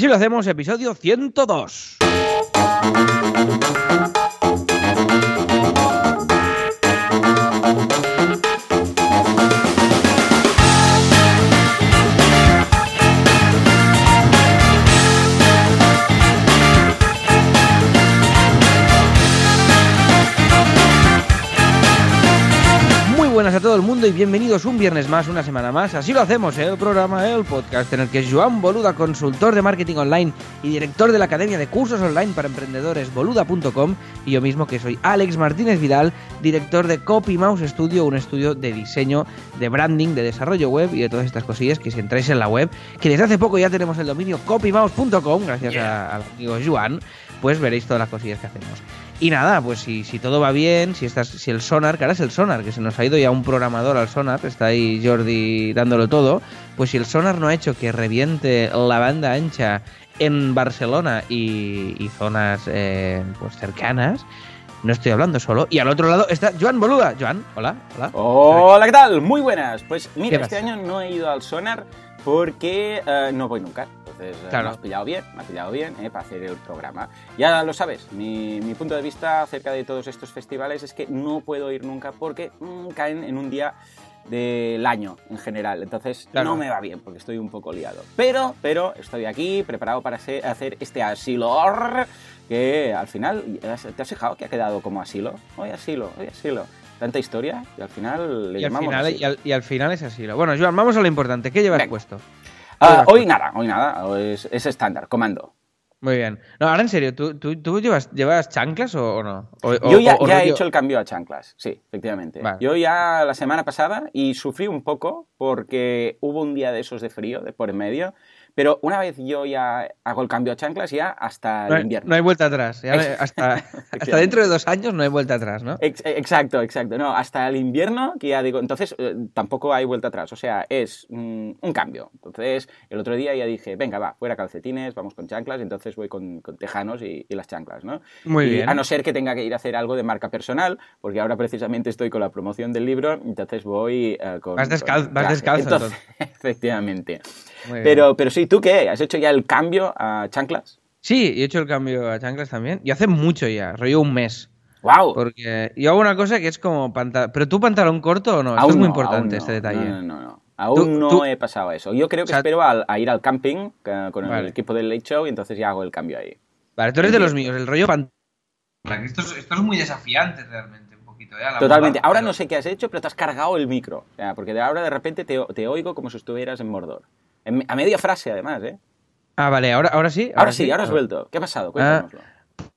Así lo hacemos, episodio 102. Mundo y bienvenidos un viernes más, una semana más. Así lo hacemos, ¿eh? el programa, el podcast en el que Joan Boluda, consultor de marketing online y director de la Academia de Cursos Online para Emprendedores boluda.com y yo mismo que soy Alex Martínez Vidal, director de Copy Mouse Studio, un estudio de diseño, de branding, de desarrollo web y de todas estas cosillas que si entráis en la web, que desde hace poco ya tenemos el dominio copymouse.com, gracias al amigo Joan, pues veréis todas las cosillas que hacemos. Y nada, pues si, si todo va bien, si estás, si el sonar, que ahora es el sonar, que se nos ha ido ya un programador al sonar, está ahí Jordi dándolo todo, pues si el sonar no ha hecho que reviente la banda ancha en Barcelona y, zonas eh, pues cercanas, no estoy hablando solo. Y al otro lado está Joan Boluda. Joan, hola, hola. Hola, ¿qué tal? Muy buenas. Pues mira, este año no he ido al sonar porque eh, no voy nunca. Entonces, eh, me has pillado bien, me has pillado bien eh, para hacer el programa. Ya lo sabes, mi, punto de vista acerca de todos estos festivales es que no puedo ir nunca porque mm, caen en un día del año en general. Entonces no me va bien porque estoy un poco liado. Pero, pero estoy aquí preparado para hacer este asilo que al final, ¿te has fijado que ha quedado como asilo? Hoy asilo, hoy asilo tanta historia y al final le y llamamos al final, Y, al, final es asilo. Bueno, Joan, vamos a lo importante. ¿Qué llevas puesto? Ah, hoy nada, hoy nada. Es, estándar, comando. Muy bien. No, ahora en serio, ¿tú, tú, llevas, llevas chanclas o, no? yo ya, he hecho el cambio a chanclas, sí, efectivamente. Yo ya la semana pasada y sufrí un poco porque hubo un día de esos de frío, de por en medio, pero una vez yo ya hago el cambio a chanclas, ya hasta el invierno. No hay vuelta atrás. hasta, dentro de dos años no hay vuelta atrás, ¿no? exacto, exacto. No, hasta el invierno, que ya digo, entonces eh, tampoco hay vuelta atrás. O sea, es mm, un cambio. Entonces, el otro día ya dije, venga, va, fuera calcetines, vamos con chanclas, entonces voy con, tejanos y, las chanclas, ¿no? Muy bien. A no ser que tenga que ir a hacer algo de marca personal, porque ahora precisamente estoy con la promoción del libro, entonces voy eh, con... Vas, descalzo, Efectivamente. Pero, pero sí, ¿tú qué? ¿Has hecho ya el cambio a chanclas? Sí, he hecho el cambio a chanclas también. Y hace mucho ya, rollo un mes. ¡Wow! Porque yo hago una cosa que es como pantalón. ¿Pero tú pantalón corto o no? Esto es muy importante, este detalle. No, no, no. Aún no he pasado eso. Yo creo que espero a, ir al camping con el equipo del Late Show y entonces ya hago el cambio ahí. Vale, tú eres de los míos, el rollo pantalón. Esto es, esto es muy desafiante realmente. un poquito, ¿eh? Totalmente. ahora no sé qué has hecho, pero te has cargado el micro. O sea, porque de ahora de repente te, te oigo como si estuvieras en Mordor a media frase, además, ¿eh? Ah, vale, ahora, ahora sí. Ahora, sí, ahora has vuelto. ¿Qué ha pasado? Ah, Cuéntanoslo.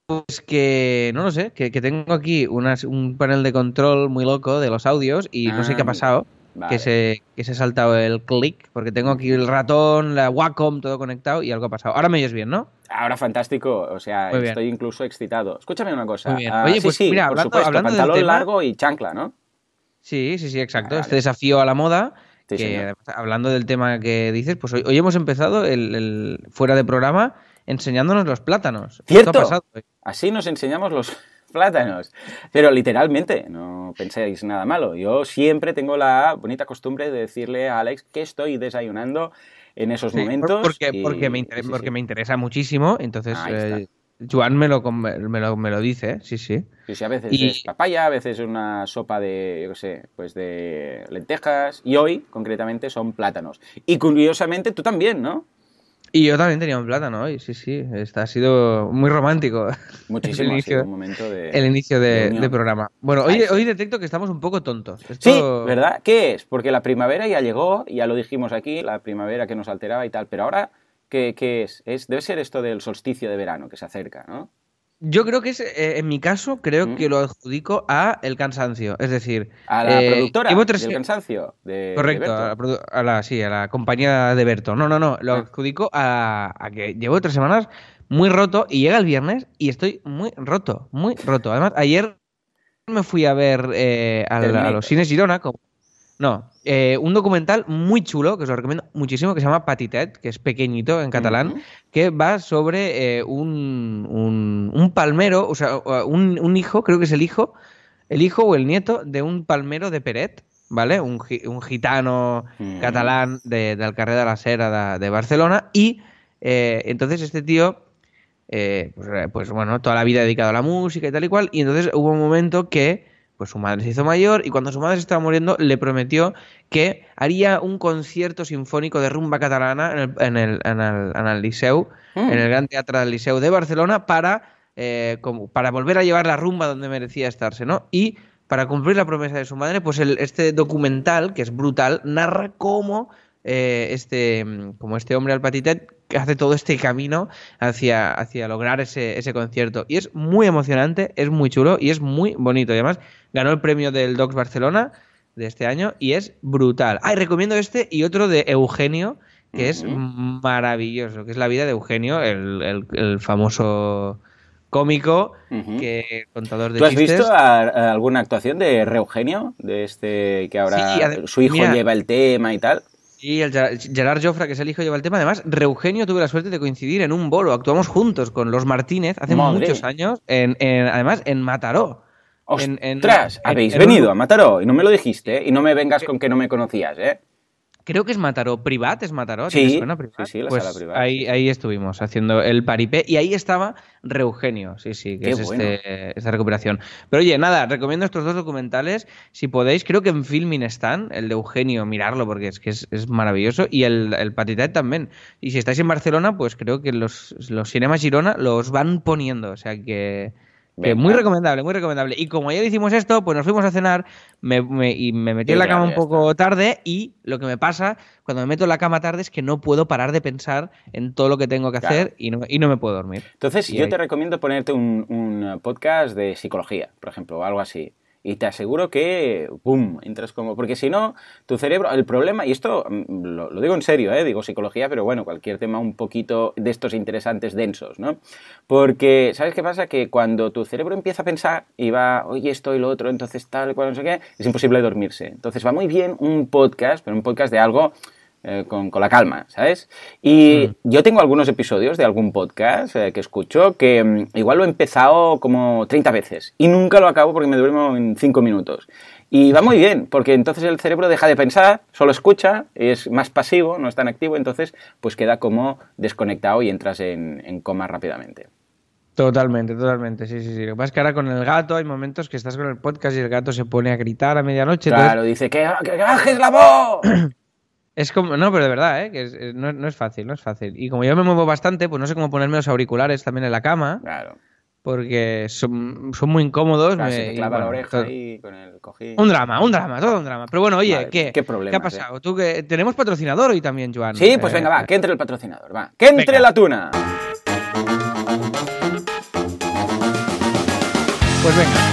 pues que, no lo sé, que, tengo aquí un panel de control muy loco de los audios y no sé qué ha ah, pasado. Que, se, que se ha saltado el click, porque tengo aquí el ratón, la Wacom, todo conectado y algo ha pasado. Ahora me oyes bien, ¿no? Ahora fantástico, o sea, estoy incluso excitado. Escúchame una cosa. Muy Oye, pues sí, mira, hablando, supuesto, pantalón largo y chancla, ¿no? Sí, sí, sí, exacto. Este desafío a la moda que hablando del tema que dices, pues hoy, hemos empezado el, fuera de programa enseñándonos los plátanos. ¿Cierto? Así nos enseñamos los plátanos. Pero literalmente, no penséis nada malo. Yo siempre tengo la bonita costumbre de decirle a Alex que estoy desayunando en esos momentos. Porque, porque, me, interesa, porque me interesa muchísimo. Entonces, Juan me lo, me lo, me lo dice, sí, sí. Sí, sí, a veces es papaya, a veces es una sopa de, yo qué sé, pues de lentejas. Y hoy, concretamente, son plátanos. Y curiosamente, tú también, ¿no? Y yo también tenía un plátano hoy, sí, sí. Está, ha sido muy romántico. Muchísimo, el inicio, momento de, el inicio de, programa. Bueno, hoy, hoy detecto que estamos un poco tontos. Sí, ¿verdad? ¿Qué es? Porque la primavera ya llegó, ya lo dijimos aquí, la primavera que nos alteraba y tal, pero ahora ¿Qué, es? es? Debe ser esto del solsticio de verano que se acerca, ¿no? Yo creo que es, eh, en mi caso, creo mm. que lo adjudico a el cansancio. Es decir, a la eh, productora del cansancio. De, correcto, A, la, sí, a la compañía de Berto. No, no, no. Lo ah. adjudico a, que llevo tres semanas muy roto y llega el viernes y estoy muy roto, muy roto. Además, ayer me fui a ver eh, a, los cines Girona, como, no, eh, un documental muy chulo, que os lo recomiendo muchísimo, que se llama Patitet, que es pequeñito en catalán, que va sobre eh, un, un, palmero, o sea, un, hijo, creo que es el hijo, el hijo o el nieto de un palmero de Peret, ¿vale? Un, un gitano catalán de, del carrer de la Sera de, Barcelona, y entonces este tío, pues, pues, bueno, toda la vida dedicado a la música y tal y cual, y entonces hubo un momento que pues su madre se hizo mayor y cuando su madre se estaba muriendo le prometió que haría un concierto sinfónico de rumba catalana en el, en el, en el, en el Liceu, mm. en el Gran Teatro del Liceu de Barcelona para, eh, como, para volver a llevar la rumba donde merecía estarse, ¿no? Y para cumplir la promesa de su madre, pues el, este documental, que es brutal, narra cómo eh, este, como este hombre al patitet hace todo este camino hacia, hacia lograr ese, ese concierto. Y es muy emocionante, es muy chulo y es muy bonito. Y además ganó el premio del Docs Barcelona de este año y es brutal. Ah, recomiendo este y otro de Eugenio, que es maravilloso, que es la vida de Eugenio, el, famoso cómico, que contador de ¿Tú has visto alguna actuación de Eugenio? De este que ahora su hijo lleva el tema y tal. Y el Gerard Joffre, que es el hijo, lleva el tema. Además, Reugenio tuve la suerte de coincidir en un bolo. Actuamos juntos con los Martínez hace muchos años, en, además en Mataró. ¡Ostras! habéis venido a Mataró y no me lo dijiste, ¿eh? y no me vengas con que no me conocías, ¿eh? Creo que es Mataró. ¿Privat es Mataró? Sí, sí, sí, la pues sala privada. Ahí, ahí estuvimos haciendo el paripé y ahí estaba Reugenio, sí, sí, que es este, esta recuperación. Pero oye, nada, recomiendo estos dos documentales. Si podéis, creo que en Filmin están, el de Eugenio, mirarlo porque es que es, maravilloso y el, el Patitet también. Y si estáis en Barcelona, pues creo que los, los cinemas Girona los van poniendo, o sea que muy recomendable, muy recomendable. Y como ayer hicimos esto, pues nos fuimos a cenar me, y me metí en la cama un poco tarde y lo que me pasa cuando me meto en la cama tarde es que no puedo parar de pensar en todo lo que tengo que hacer y no, y no me puedo dormir. Entonces yo te recomiendo ponerte un, un podcast de psicología, por ejemplo, o algo así y te aseguro que, ¡pum!, entras como... Porque si no, tu cerebro, el problema, y esto mm, lo, digo en serio, ¿eh? digo psicología, pero bueno, cualquier tema un poquito de estos interesantes, densos, ¿no? Porque, ¿sabes qué pasa? Que cuando tu cerebro empieza a pensar y va, oye, esto y lo otro, entonces tal, cual, no sé qué, es imposible dormirse. Entonces va muy bien un podcast, pero un podcast de algo eh, con, la calma, ¿sabes? Y mm. yo tengo algunos episodios de algún podcast eh, que escucho que mm, igual lo he empezado como 30 veces y nunca lo acabo porque me duermo en 5 minutos. Y va muy bien, porque entonces el cerebro deja de pensar, solo escucha, es más pasivo, no es tan activo, entonces pues queda como desconectado y entras en, coma rápidamente. Totalmente, totalmente, sí, sí, sí. Lo que pasa es que ahora con el gato hay momentos que estás con el podcast y el gato se pone a gritar a medianoche. Claro, dice que, que bajes la voz. Es como, no, pero de verdad, ¿eh? que no, es fácil, no es fácil. Y como yo me muevo bastante, pues no sé cómo ponerme los auriculares también en la cama. Claro. Porque son, son muy incómodos. me, clava la oreja ahí con el cojín. Un drama, un drama, todo un drama. Pero bueno, oye, ¿qué, ¿qué, ¿qué ha pasado? ¿Tú que tenemos patrocinador hoy también, Joan? Sí, pues venga, va, eh, que entre el patrocinador, va. ¡Que entre la tuna! Pues venga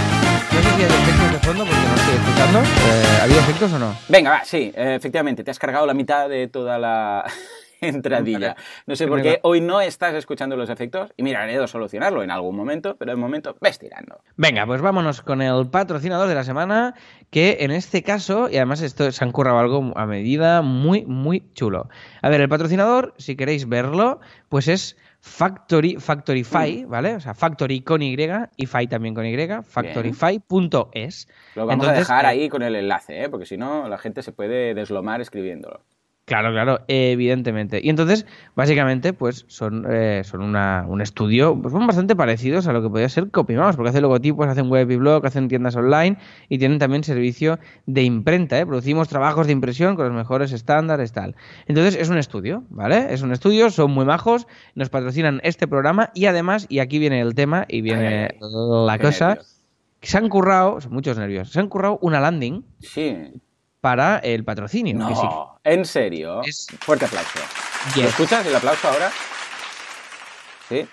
de efectos de fondo porque no estoy escuchando. Eh, ¿Había efectos o no? Venga, va, sí, eh, efectivamente, te has cargado la mitad de toda la entradilla. No sé por qué hoy no estás escuchando los efectos y mira, he de solucionarlo en algún momento, pero de momento ves tirando. Venga, pues vámonos con el patrocinador de la semana, que en este caso, y además esto se han currado algo a medida muy, muy chulo. A ver, el patrocinador, si queréis verlo, pues es Factory, Factorify, mm. ¿vale? O sea, Factory con Y y Fi también con Y, factorify.es. Lo vamos a dejar eh, ahí con el enlace, ¿eh? porque si no, la gente se puede deslomar escribiéndolo. Claro, claro, evidentemente. Y entonces, básicamente, pues son, eh, son una, un estudio, pues son bastante parecidos a lo que podría ser CopyMouse, porque hacen logotipos, hacen web y blog, hacen tiendas online y tienen también servicio de imprenta, ¿eh? Producimos trabajos de impresión con los mejores estándares, tal. Entonces, es un estudio, ¿vale? Es un estudio, son muy majos, nos patrocinan este programa y además, y aquí viene el tema y viene la cosa, se han currado, son muchos nervios, se han currado una landing. Sí para el patrocinio. No, ¿en serio? Fuerte aplauso. ¿Lo escuchas el aplauso ahora? ¿Sí?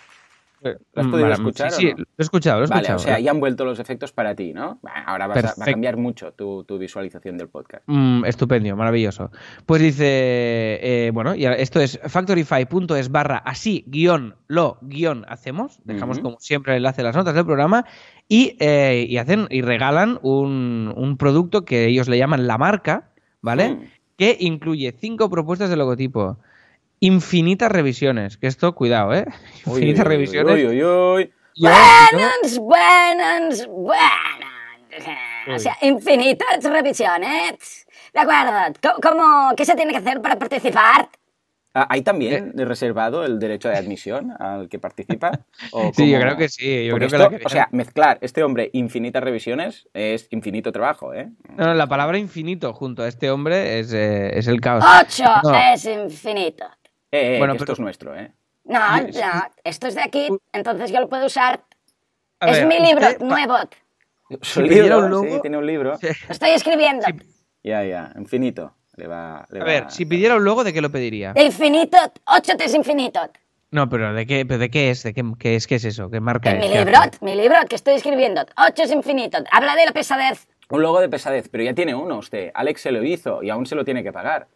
¿Lo has mm, podido escuchar? Sí, lo he escuchado, lo he vale, o sea, ya han vuelto los efectos para ti, ¿no? Ahora va a cambiar mucho tu, visualización del podcast. Mm, estupendo, maravilloso. Pues dice, eh, bueno, y esto es factorify.es barra así guion lo guion hacemos. Dejamos como siempre el enlace a las notas del programa y, eh, y hacen y regalan un, un, producto que ellos le llaman la marca, ¿vale? Mm. Que incluye cinco propuestas de logotipo infinitas revisiones. Que esto, cuidado, ¿eh? Infinitas revisiones. Uy, uy, uy. Buenas, buenas, buenas. O sea, infinitas revisiones. De acuerdo. ¿Cómo, ¿Qué se tiene que hacer para participar? Ah, ¿Hay también reservado el derecho de admisión al que participa? sí, yo creo que sí. O sea, mezclar este hombre infinitas revisiones es infinito trabajo, ¿eh? No, la palabra infinito junto a este hombre es, eh, el caos. ¡Ocho es infinito! Eh, eh bueno, esto es nuestro, ¿eh? No, no, esto es de aquí, entonces yo lo puedo usar. es mi libro nuevo. Si libro, un logo, sí, tiene un libro. Lo estoy escribiendo. Ya, ya, infinito a ver, si pidiera un logo, ¿de qué lo pediría? De infinito, 8 es infinito. No, pero ¿de qué, de qué es? ¿De qué, es? ¿Qué es eso? ¿Qué marca es? Mi libro, mi libro que estoy escribiendo. 8 es infinito. Habla de la pesadez. Un logo de pesadez, pero ya tiene uno usted. Alex se lo hizo y aún se lo tiene que pagar.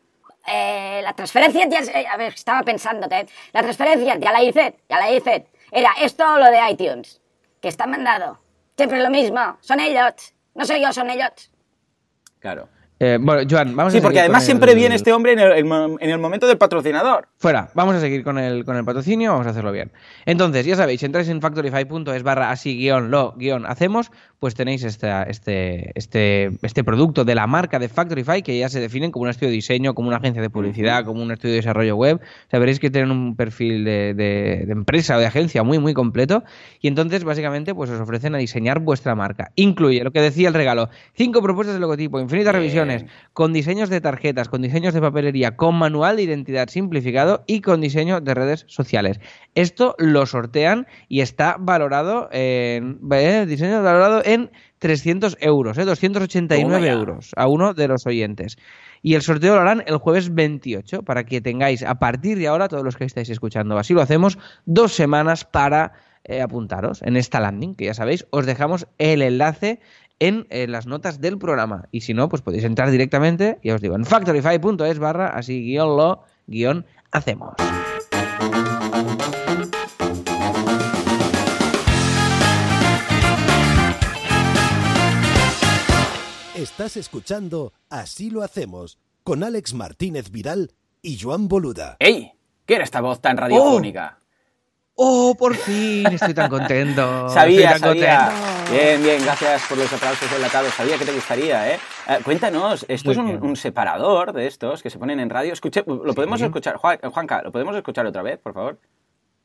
Eh, la transferencia ya... A ver, estaba pensando. La transferencia ya la hice, ya la hice. Era esto lo de iTunes, que está mandado. Siempre lo mismo. Son ellos. No soy yo, son ellos. Claro. Eh, bueno, Joan, vamos sí, porque además siempre viene este hombre en el, momento del patrocinador. Fuera, vamos a seguir con el, con el patrocinio, vamos a hacerlo bien. Entonces, ya sabéis, si entráis en factorify.es barra así guion lo guion hacemos, pues tenéis este, este, este, este producto de la marca de Factorify que ya se definen como un estudio de diseño, como una agencia de publicidad, como un estudio de desarrollo web. O veréis que tienen un perfil de, de, empresa o de agencia muy, muy completo. Y entonces, básicamente, pues os ofrecen a diseñar vuestra marca. Incluye lo que decía el regalo, cinco propuestas de logotipo, infinitas revisiones con diseños de tarjetas, con diseños de papelería, con manual de identidad simplificado y con diseño de redes sociales. Esto lo sortean y está valorado en eh, diseño valorado en 300 euros, eh, 289 euros a uno de los oyentes. Y el sorteo lo harán el jueves 28 para que tengáis a partir de ahora, todos los que estáis escuchando, así lo hacemos, dos semanas para eh, apuntaros en esta landing, que ya sabéis, os dejamos el enlace en, las notas del programa. Y si no, pues podéis entrar directamente, ya os digo, en factorify.es barra así guion lo guion hacemos. Estás escuchando Así lo hacemos con Alex Martínez Vidal y Joan Boluda. ¡Ey! ¿Qué era esta voz tan radiofónica? ¡Oh, por fin! Estoy tan contento. sabía, sabía. Bien, bien, gracias por los aplausos enlatados. Sabía que te gustaría, ¿eh? eh cuéntanos, esto es un, separador de estos que se ponen en radio. Escuche, ¿lo podemos escuchar? Juanca, ¿lo podemos escuchar otra vez, por favor?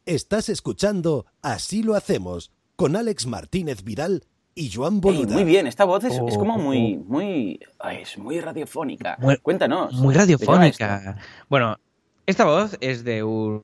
Estás escuchando Así lo hacemos con Alex Martínez Vidal y Joan Boluda. muy bien, esta voz es, como oh, muy, oh. muy, es muy radiofónica. Cuéntanos. Muy radiofónica. Bueno, esta voz es de un,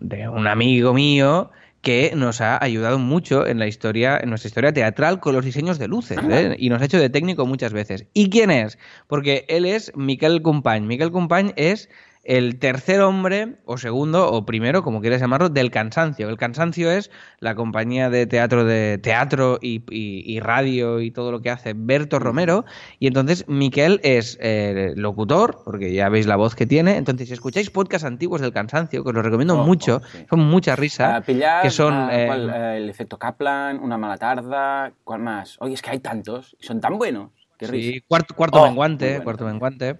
de un amigo mío que nos ha ayudado mucho en la historia, en nuestra historia teatral con los diseños de luces, ¿eh? y nos ha hecho de técnico muchas veces. ¿Y quién es? Porque él es Miquel Compañ. Miquel Compañ es el tercer hombre, o segundo, o primero, como quieras llamarlo, del cansancio. El cansancio es la compañía de teatro de teatro y, radio y todo lo que hace Berto Romero. Y entonces Miquel es eh, locutor, porque ya veis la voz que tiene. Entonces, si escucháis podcasts antiguos del cansancio, que os lo recomiendo oh, mucho, oh, son mucha risa. que son eh, eh, el efecto Kaplan, una mala tarda, ¿cuál más? Oye, es que hay tantos, y son tan buenos. Qué sí, cuarto, cuarto oh, menguante, cuarto menguante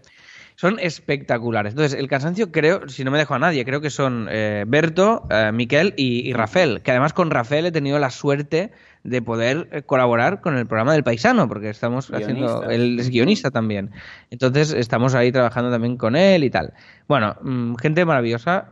son espectaculares. Entonces, el cansancio creo, si no me dejo a nadie, creo que son eh, Berto, eh, Miquel y, Rafael, que además con Rafael he tenido la suerte de poder eh, colaborar con el programa del Paisano, porque estamos haciendo, él es guionista también. Entonces, estamos ahí trabajando también con él y tal. Bueno, mm, gente maravillosa.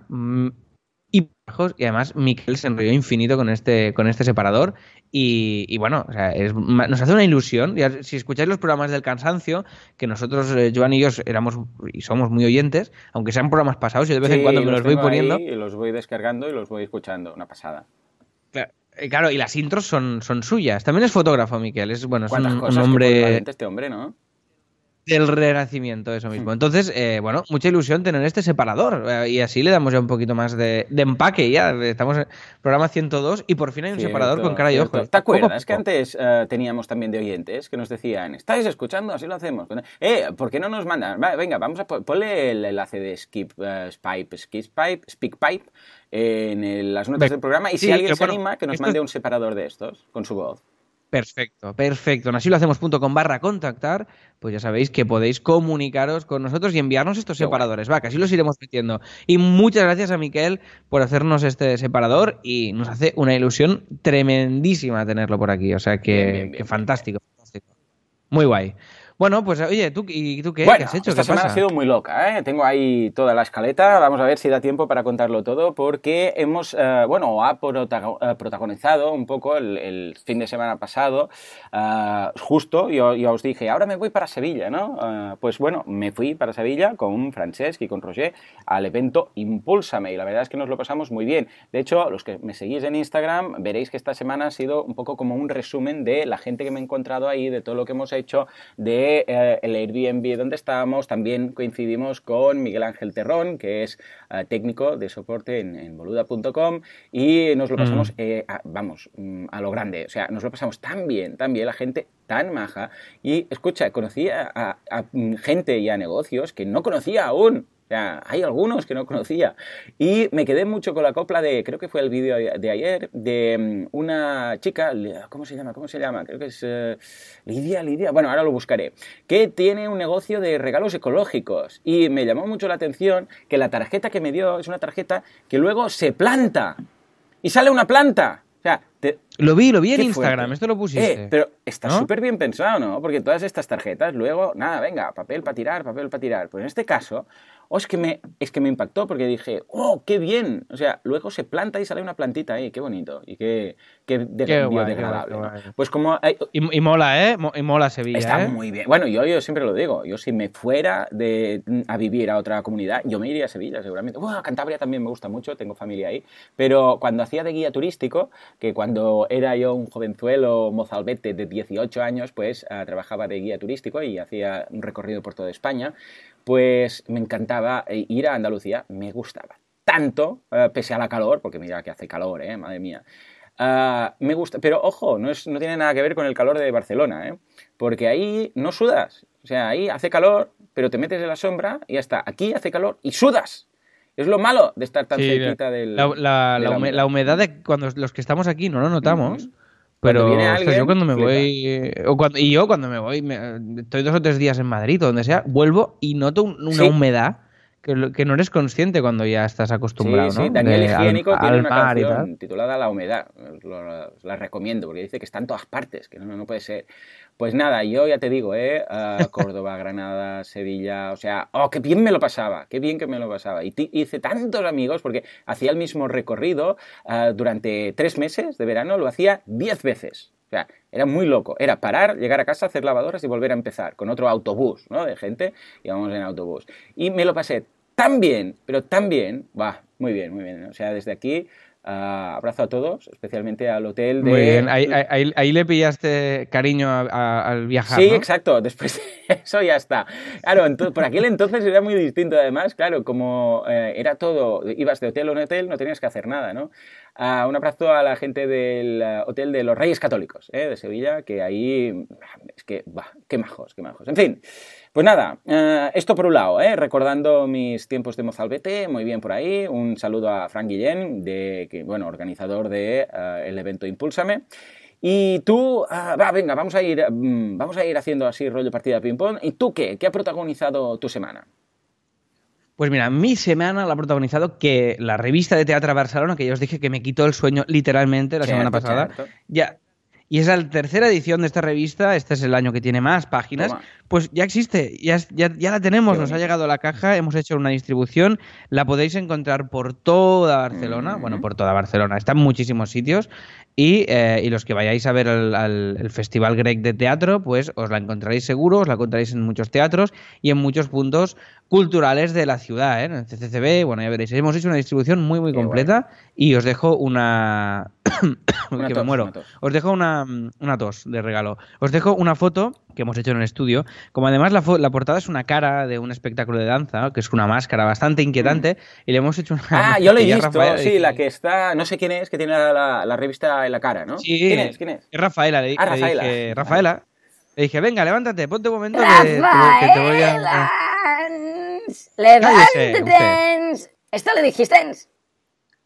Y además Miquel se enrolló infinito con este, con este separador y, bueno, nos hace una ilusión. si escucháis los programas del cansancio, que nosotros, eh, Joan y yo, éramos y somos muy oyentes, aunque sean programas pasados, y de vez en cuando me los, voy poniendo. y los voy descargando y los voy escuchando, una pasada. Claro, eh, y las intros son, son suyas. También es fotógrafo, Miquel. Es, bueno, es un, un hombre. Este hombre, ¿no? Del renacimiento, eso mismo. Entonces, eh, bueno, mucha ilusión tener este separador eh, y así le damos ya un poquito más de, empaque. Ya estamos en programa 102 y por fin hay un separador con cara y ojos. ¿Te acuerdas que antes eh, teníamos también de oyentes que nos decían, ¿estáis escuchando? Así lo hacemos. Eh, ¿por qué no nos mandan? venga, vamos a ponle el enlace de Skip Pipe, Skip Pipe, Speak Pipe en las notas del programa y si alguien se anima, que nos mande un separador de estos con su voz. Perfecto, perfecto. En así lo hacemos.com barra contactar, pues ya sabéis que podéis comunicaros con nosotros y enviarnos estos separadores. Va, que así los iremos metiendo. Y muchas gracias a Miquel por hacernos este separador y nos hace una ilusión tremendísima tenerlo por aquí. O sea que, fantástico, fantástico. Muy guay. Bueno, pues oye, ¿tú, ¿y tú qué, ¿Qué has hecho? Esta semana ha sido muy loca, ¿eh? Tengo ahí toda la escaleta, vamos a ver si da tiempo para contarlo todo, porque hemos, eh, bueno, ha eh, protagonizado un poco el, fin de semana pasado, eh, justo, yo, yo, os dije, ahora me voy para Sevilla, ¿no? pues bueno, me fui para Sevilla con Francesc y con Roger al evento Impúlsame, y la verdad es que nos lo pasamos muy bien. De hecho, los que me seguís en Instagram, veréis que esta semana ha sido un poco como un resumen de la gente que me he encontrado ahí, de todo lo que hemos hecho, de eh, el Airbnb donde estábamos. También coincidimos con Miguel Ángel Terrón, que es eh, técnico de soporte en, boluda.com y nos lo pasamos, mm. eh, vamos, mm, a lo grande. O sea, nos lo pasamos tan bien, tan bien, la gente tan maja. Y escucha, conocí a mm, gente y a negocios que no conocía aún hay algunos que no conocía. Y me quedé mucho con la copla de, creo que fue el vídeo de ayer, de mm, una chica, ¿cómo se llama? ¿Cómo se llama? Creo que es eh, Lidia, Lidia. Bueno, ahora lo buscaré. Que tiene un negocio de regalos ecológicos. Y me llamó mucho la atención que la tarjeta que me dio es una tarjeta que luego se planta. Y sale una planta. O sea, lo vi, lo vi en Instagram, esto lo pusiste. Eh, pero está súper bien pensado, ¿no? Porque todas estas tarjetas, luego, nada, venga, papel para tirar, papel para tirar. Pues en este caso, oh, es que, me, es que me impactó porque dije, oh, qué bien. O sea, luego se planta y sale una plantita ahí, qué bonito. Y qué, qué, biodegradable. Pues como... y, mola, ¿eh? Y mola Sevilla, Está ¿eh? muy bien. Bueno, yo, yo siempre lo digo. Yo si me fuera de, a vivir a otra comunidad, yo me iría a Sevilla, seguramente. Bueno, Cantabria también me gusta mucho, tengo familia ahí. Pero cuando hacía de guía turístico, que cuando era yo un jovenzuelo mozalbete de 18 años, pues ah, trabajaba de guía turístico y hacía un recorrido por toda España pues me encantaba eh, ir a Andalucía, me gustaba tanto, eh, pese a la calor, porque mira que hace calor, ¿eh? madre mía. Ah, me gusta, pero ojo, no, es, no tiene nada que ver con el calor de Barcelona, ¿eh? porque ahí no sudas, o sea, ahí hace calor, pero te metes en la sombra y ya está. Aquí hace calor y sudas. Es lo malo de estar tan cerquita del. La, la, humedad de cuando los que estamos aquí no lo notamos. Pero yo cuando me voy, o cuando, y yo cuando me voy, estoy dos o tres días en Madrid o donde sea, vuelvo y noto una humedad que, que, no eres consciente cuando ya estás acostumbrado. Sí, sí. Daniel Higiénico tiene una canción titulada La humedad. la recomiendo porque dice que está en todas partes, que no, no puede ser. Pues nada, yo ya te digo, ¿eh? Córdoba, Granada, Sevilla, o sea, oh, qué bien me lo pasaba, qué bien que me lo pasaba. Y hice tantos amigos porque hacía el mismo recorrido ah, durante tres meses de verano, lo hacía diez veces. O sea, era muy loco. Era parar, llegar a casa, hacer lavadoras y volver a empezar con otro autobús, ¿no? De gente, íbamos en autobús. Y me lo pasé tan bien, pero tan bien, va, muy bien, muy bien. O sea, desde aquí Uh, abrazo a todos, especialmente al hotel de... Muy bien, ahí, le pillaste cariño al viajar, Sí, exacto, después de eso ya está. Claro, por aquel entonces era muy distinto además, claro, como eh, era todo, ibas de hotel a un hotel, no tenías que hacer nada, ¿no? Uh, un abrazo a la gente del uh, Hotel de los Reyes Católicos, ¿eh? de Sevilla, que ahí, es que, va, qué majos, qué majos. En fin, pues nada, eh, esto por un lado, eh, recordando mis tiempos de Mozalbete, muy bien por ahí. Un saludo a Frank Guillén, de, que, bueno, organizador del de, eh, el evento Impúlsame. Y tú, ah, va, venga, vamos a, ir, mm, vamos a ir haciendo así rollo partida de ping-pong. ¿Y tú qué? ¿Qué ha protagonizado tu semana? Pues mira, mi semana la ha protagonizado que la revista de Teatro Barcelona, que ya os dije que me quitó el sueño literalmente la semana pasada, ya y es la tercera edición de esta revista, este es el año que tiene más páginas, pues ya existe, ya, ya, ya la tenemos, nos ha llegado a la caja, hemos hecho una distribución, la podéis encontrar por toda Barcelona, bueno, por toda Barcelona, está en muchísimos sitios, y, eh, y los que vayáis a ver el, Festival Greg de Teatro, pues os la encontraréis seguro, os la encontraréis en muchos teatros y en muchos puntos culturales de la ciudad, ¿eh? en el CCCB, bueno, ya veréis, hemos hecho una distribución muy, muy completa y os dejo una... que me muero. Os dejo una, una tos de regalo. Os dejo una foto que hemos hecho en el estudio. Como además la, la, portada es una cara de un espectáculo de danza, que es una máscara bastante inquietante, mm. y le hemos hecho una. Ah, yo lo he visto, sí, la que está, no sé quién es, que tiene la, la, revista en la cara, ¿no? Sí, ¿Quién es? ¿Quién es? Es Rafaela, le, ah, Rafaela. dije, Rafaela. Le dije, venga, levántate, ponte un momento que, que, te voy a. ¡Levántate! ¿Esto le dijiste?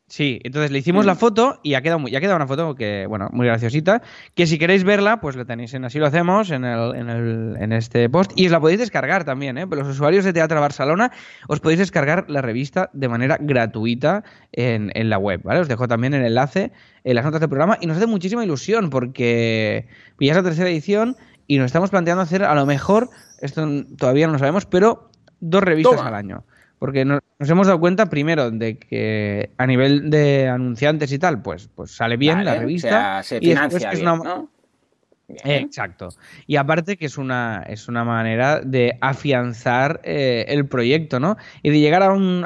Sí, entonces le hicimos la mm. foto y ha quedado, ya queda una foto que, bueno, muy graciosita, que si queréis verla, pues la tenéis en Así lo hacemos, en, el, en, el, en este post, y os la podéis descargar también, ¿eh? Los usuarios de Teatro Barcelona os podéis descargar la revista de manera gratuita en, en la web, ¿vale? Os dejo también el enlace en las notas del programa y nos hace muchísima ilusión porque ya es la tercera edición y nos estamos planteando hacer a lo mejor, esto todavía no lo sabemos, pero dos revistas al año. Porque nos, hemos dado cuenta, primero, de que a nivel de anunciantes y tal, pues, pues sale bien la revista. y después que es una, Exacto. Y aparte que es una, es una manera de afianzar eh, el proyecto, ¿no? Y de llegar a un...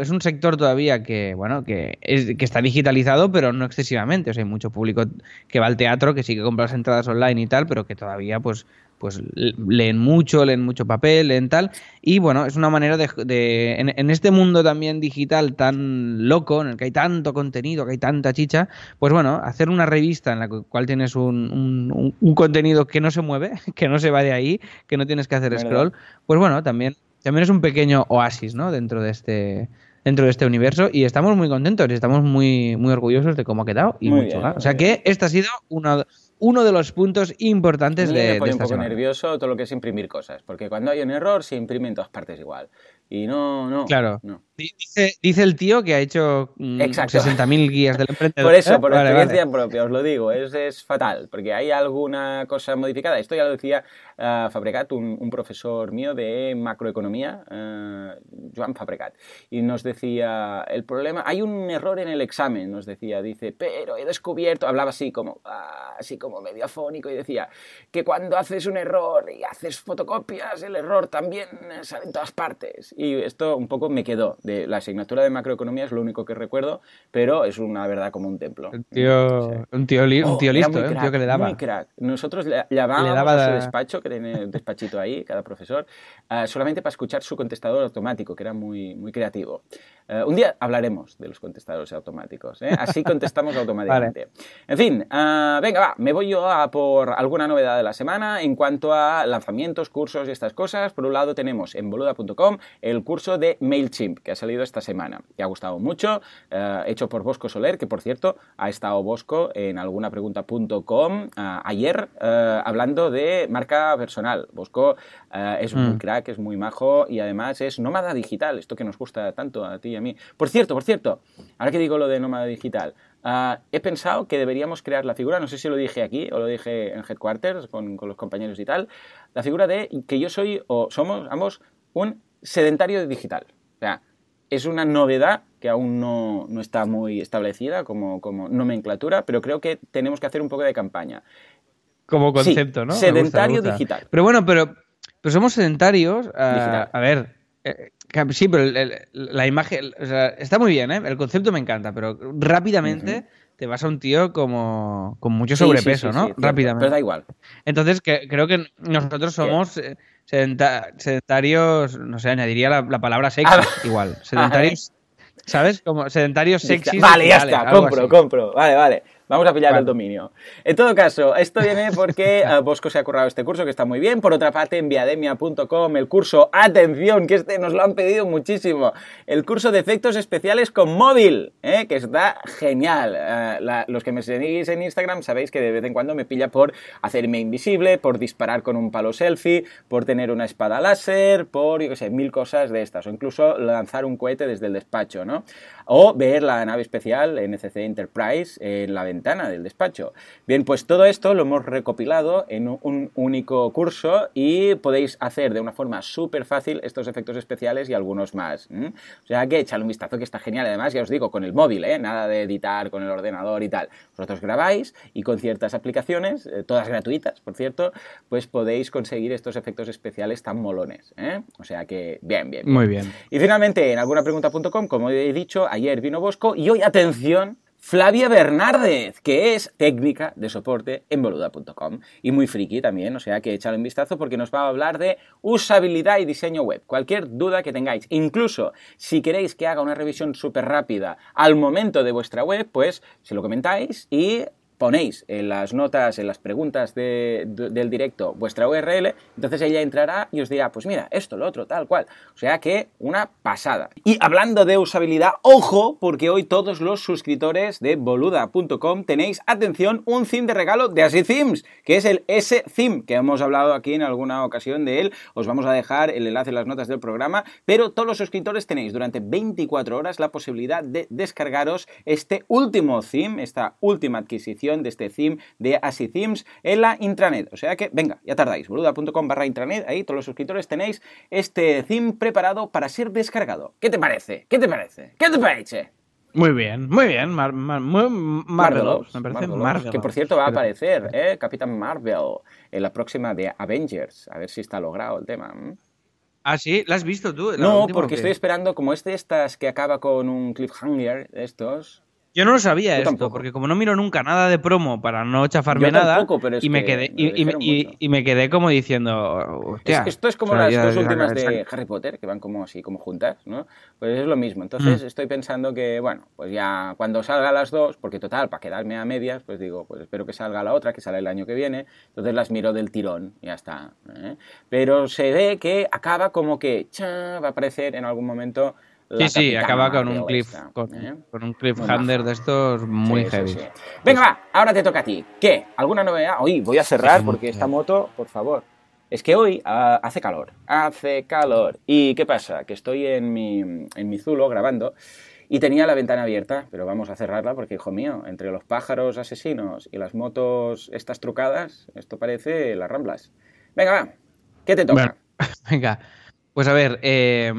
es un sector todavía que, bueno, que, es, que está digitalizado, pero no excesivamente. O sea, hay mucho público que va al teatro, que sí que compra las entradas online y tal, pero que todavía, pues, pues leen mucho, leen mucho papel, leen tal. Y bueno, es una manera de, en, este mundo también digital tan loco, en el que hay tanto contenido, que hay tanta chicha, pues bueno, hacer una revista en la cual tienes un, un, contenido que no se mueve, que no se va de ahí, que no tienes que hacer scroll, pues bueno, también, también es un pequeño oasis, ¿no? Dentro de este dentro de este universo y estamos muy contentos y estamos muy, muy orgullosos de cómo ha quedado y mucho. o sea que esta ha sido una, uno de los puntos importantes de, me pone un poco nervioso todo lo que es imprimir cosas, porque cuando hay un error se imprime en todas partes igual. Y no, no. Claro. Dice, dice, el tío que ha hecho 60.000 mm, guías del emprendedor. Por eso, por experiencia propia, os lo digo, es, es, fatal, porque hay alguna cosa modificada. Esto ya lo decía uh, Fabregat, un, profesor mío de macroeconomía, uh, Joan Fabregat, y nos decía, el problema, hay un error en el examen, nos decía, dice, pero he descubierto, hablaba así como, uh, así como medio afónico, y decía, que cuando haces un error y haces fotocopias, el error también sale en todas partes y esto un poco me quedó. De la asignatura de macroeconomía es lo único que recuerdo, pero es una verdad como un templo. Un tío, un tío, un tío oh, listo, ¿eh? un tío que le daba. Muy crack. Nosotros le, llamábamos a su despacho, que tiene un despachito ahí, cada profesor, uh, solamente para escuchar su contestador automático, que era muy, muy creativo. Uh, un día hablaremos de los contestadores automáticos. ¿eh? Así contestamos automáticamente. En fin, uh, venga, va, me voy yo a por alguna novedad de la semana en cuanto a lanzamientos, cursos y estas cosas. Por un lado tenemos en boluda.com el curso de MailChimp que ha salido esta semana. Que ha gustado mucho, eh, hecho por Bosco Soler, que por cierto ha estado Bosco en algunapregunta.com ayer hablando de marca personal. Bosco es muy mm. crack, es muy majo y además es nómada digital, esto que nos gusta tanto a ti y a mí. Por cierto, por cierto, ahora que digo lo de nómada digital, he pensado que deberíamos crear la figura, no sé si lo dije aquí o lo dije en Headquarters con, con los compañeros y tal, la figura de que yo soy o somos ambos un sedentario digital. O sea, es una novedad que aún no, está muy establecida como, como, nomenclatura, pero creo que tenemos que hacer un poco de campaña. Como concepto, ¿no? Sedentario digital. Pero bueno, pero, pero somos sedentarios. a ver, eh, sí, pero la imagen está muy bien, ¿eh? El concepto me encanta, pero rápidamente te vas a un tío como con mucho sobrepeso, ¿no? rápidamente. Pero da igual. Entonces, que, creo que nosotros somos sedentarios, no sé, añadiría la, palabra sexy, ah, igual. Sedentarios, ¿sabes? Como sedentarios sexy. Vale, ya está, compro, compro. Vale, vale. Vamos a pillar el dominio. En todo caso, esto viene porque eh, Bosco se ha currado este curso que está muy bien. Por otra parte, en viademia.com, el curso, atención, que este nos lo han pedido muchísimo, el curso de efectos especiales con móvil, ¿eh? que está genial. Eh, los que me seguís en Instagram sabéis que de vez en cuando me pilla por hacerme invisible, por disparar con un palo selfie, por tener una espada láser, por, yo qué sé, mil cosas de estas, o incluso lanzar un cohete desde el despacho, ¿no? O ver la nave especial NCC Enterprise en la ventana del despacho. Bien, pues todo esto lo hemos recopilado en un único curso y podéis hacer de una forma súper fácil estos efectos especiales y algunos más. O sea que echadle un vistazo que está genial. Además, ya os digo, con el móvil, ¿eh? nada de editar con el ordenador y tal. Vosotros grabáis y con ciertas aplicaciones, eh, todas gratuitas, por cierto, pues podéis conseguir estos efectos especiales tan molones. ¿eh? O sea que, bien, bien, bien. Muy bien. Y finalmente, en algunapregunta.com, como he dicho, ayer vino Bosco y hoy, atención, Flavia Bernárdez, que es técnica de soporte en boluda.com y muy friki también, o sea que echadle un vistazo porque nos va a hablar de usabilidad y diseño web. Cualquier duda que tengáis, incluso si queréis que haga una revisión súper rápida al momento de vuestra web, pues se lo comentáis y ponéis en las notas, en las preguntas del directo vuestra URL, entonces ella entrará y os dirá, pues mira, esto, lo otro, tal cual. O sea que una pasada. Y hablando de usabilidad, ojo, porque hoy todos los suscriptores de boluda.com tenéis, atención, un theme de regalo de Así Themes, que es el S-Theme, que hemos hablado aquí en alguna ocasión de él. Os vamos a dejar el enlace en las notas del programa, pero todos los suscriptores tenéis durante 24 horas la posibilidad de descargaros este último theme, esta última adquisición edición de este theme de Así Themes en la intranet. O sea que, venga, ya tardáis, boluda.com barra intranet, ahí todos los suscriptores tenéis este theme preparado para ser descargado. ¿Qué te parece? ¿Qué te parece? ¿Qué te parece? Muy bien, muy bien. Mar, muy Marvelous, me parece Marvelous, Que por cierto va a aparecer, ¿eh? Capitán Marvel en la próxima de Avengers. A ver si está logrado el tema. Ah, sí, ¿la has visto tú? No, porque estoy esperando, como este estas que acaba con un cliffhanger, estos, yo no lo sabía esto, porque como no miro nunca nada de promo para no chafarme nada, y, me quedé, y, me quedé como diciendo, esto es como las dos últimas de Harry Potter, que van como así, como juntas, ¿no? Pues es lo mismo. Entonces mm. estoy pensando que, bueno, pues ya cuando salga las dos, porque total, para quedarme a medias, pues digo, pues espero que salga la otra, que sale el año que viene, entonces las miro del tirón y ya está. ¿eh? Pero se ve que acaba como que cha, va a aparecer en algún momento Sí, sí, acaba con un, cliff, ¿eh? con, un cliffhanger de estos muy heavy. Venga, va, ahora te toca a ti. ¿Qué? ¿Alguna novedad? Hoy voy a cerrar porque esta moto, por favor. Es que hoy ah, hace calor, hace calor. ¿Y qué pasa? Que estoy en mi, en mi Zulo grabando y tenía la ventana abierta, pero vamos a cerrarla porque, hijo mío, entre los pájaros asesinos y las motos estas trucadas, esto parece las ramblas. Venga, va, ¿qué te toca? venga, pues a ver, eh,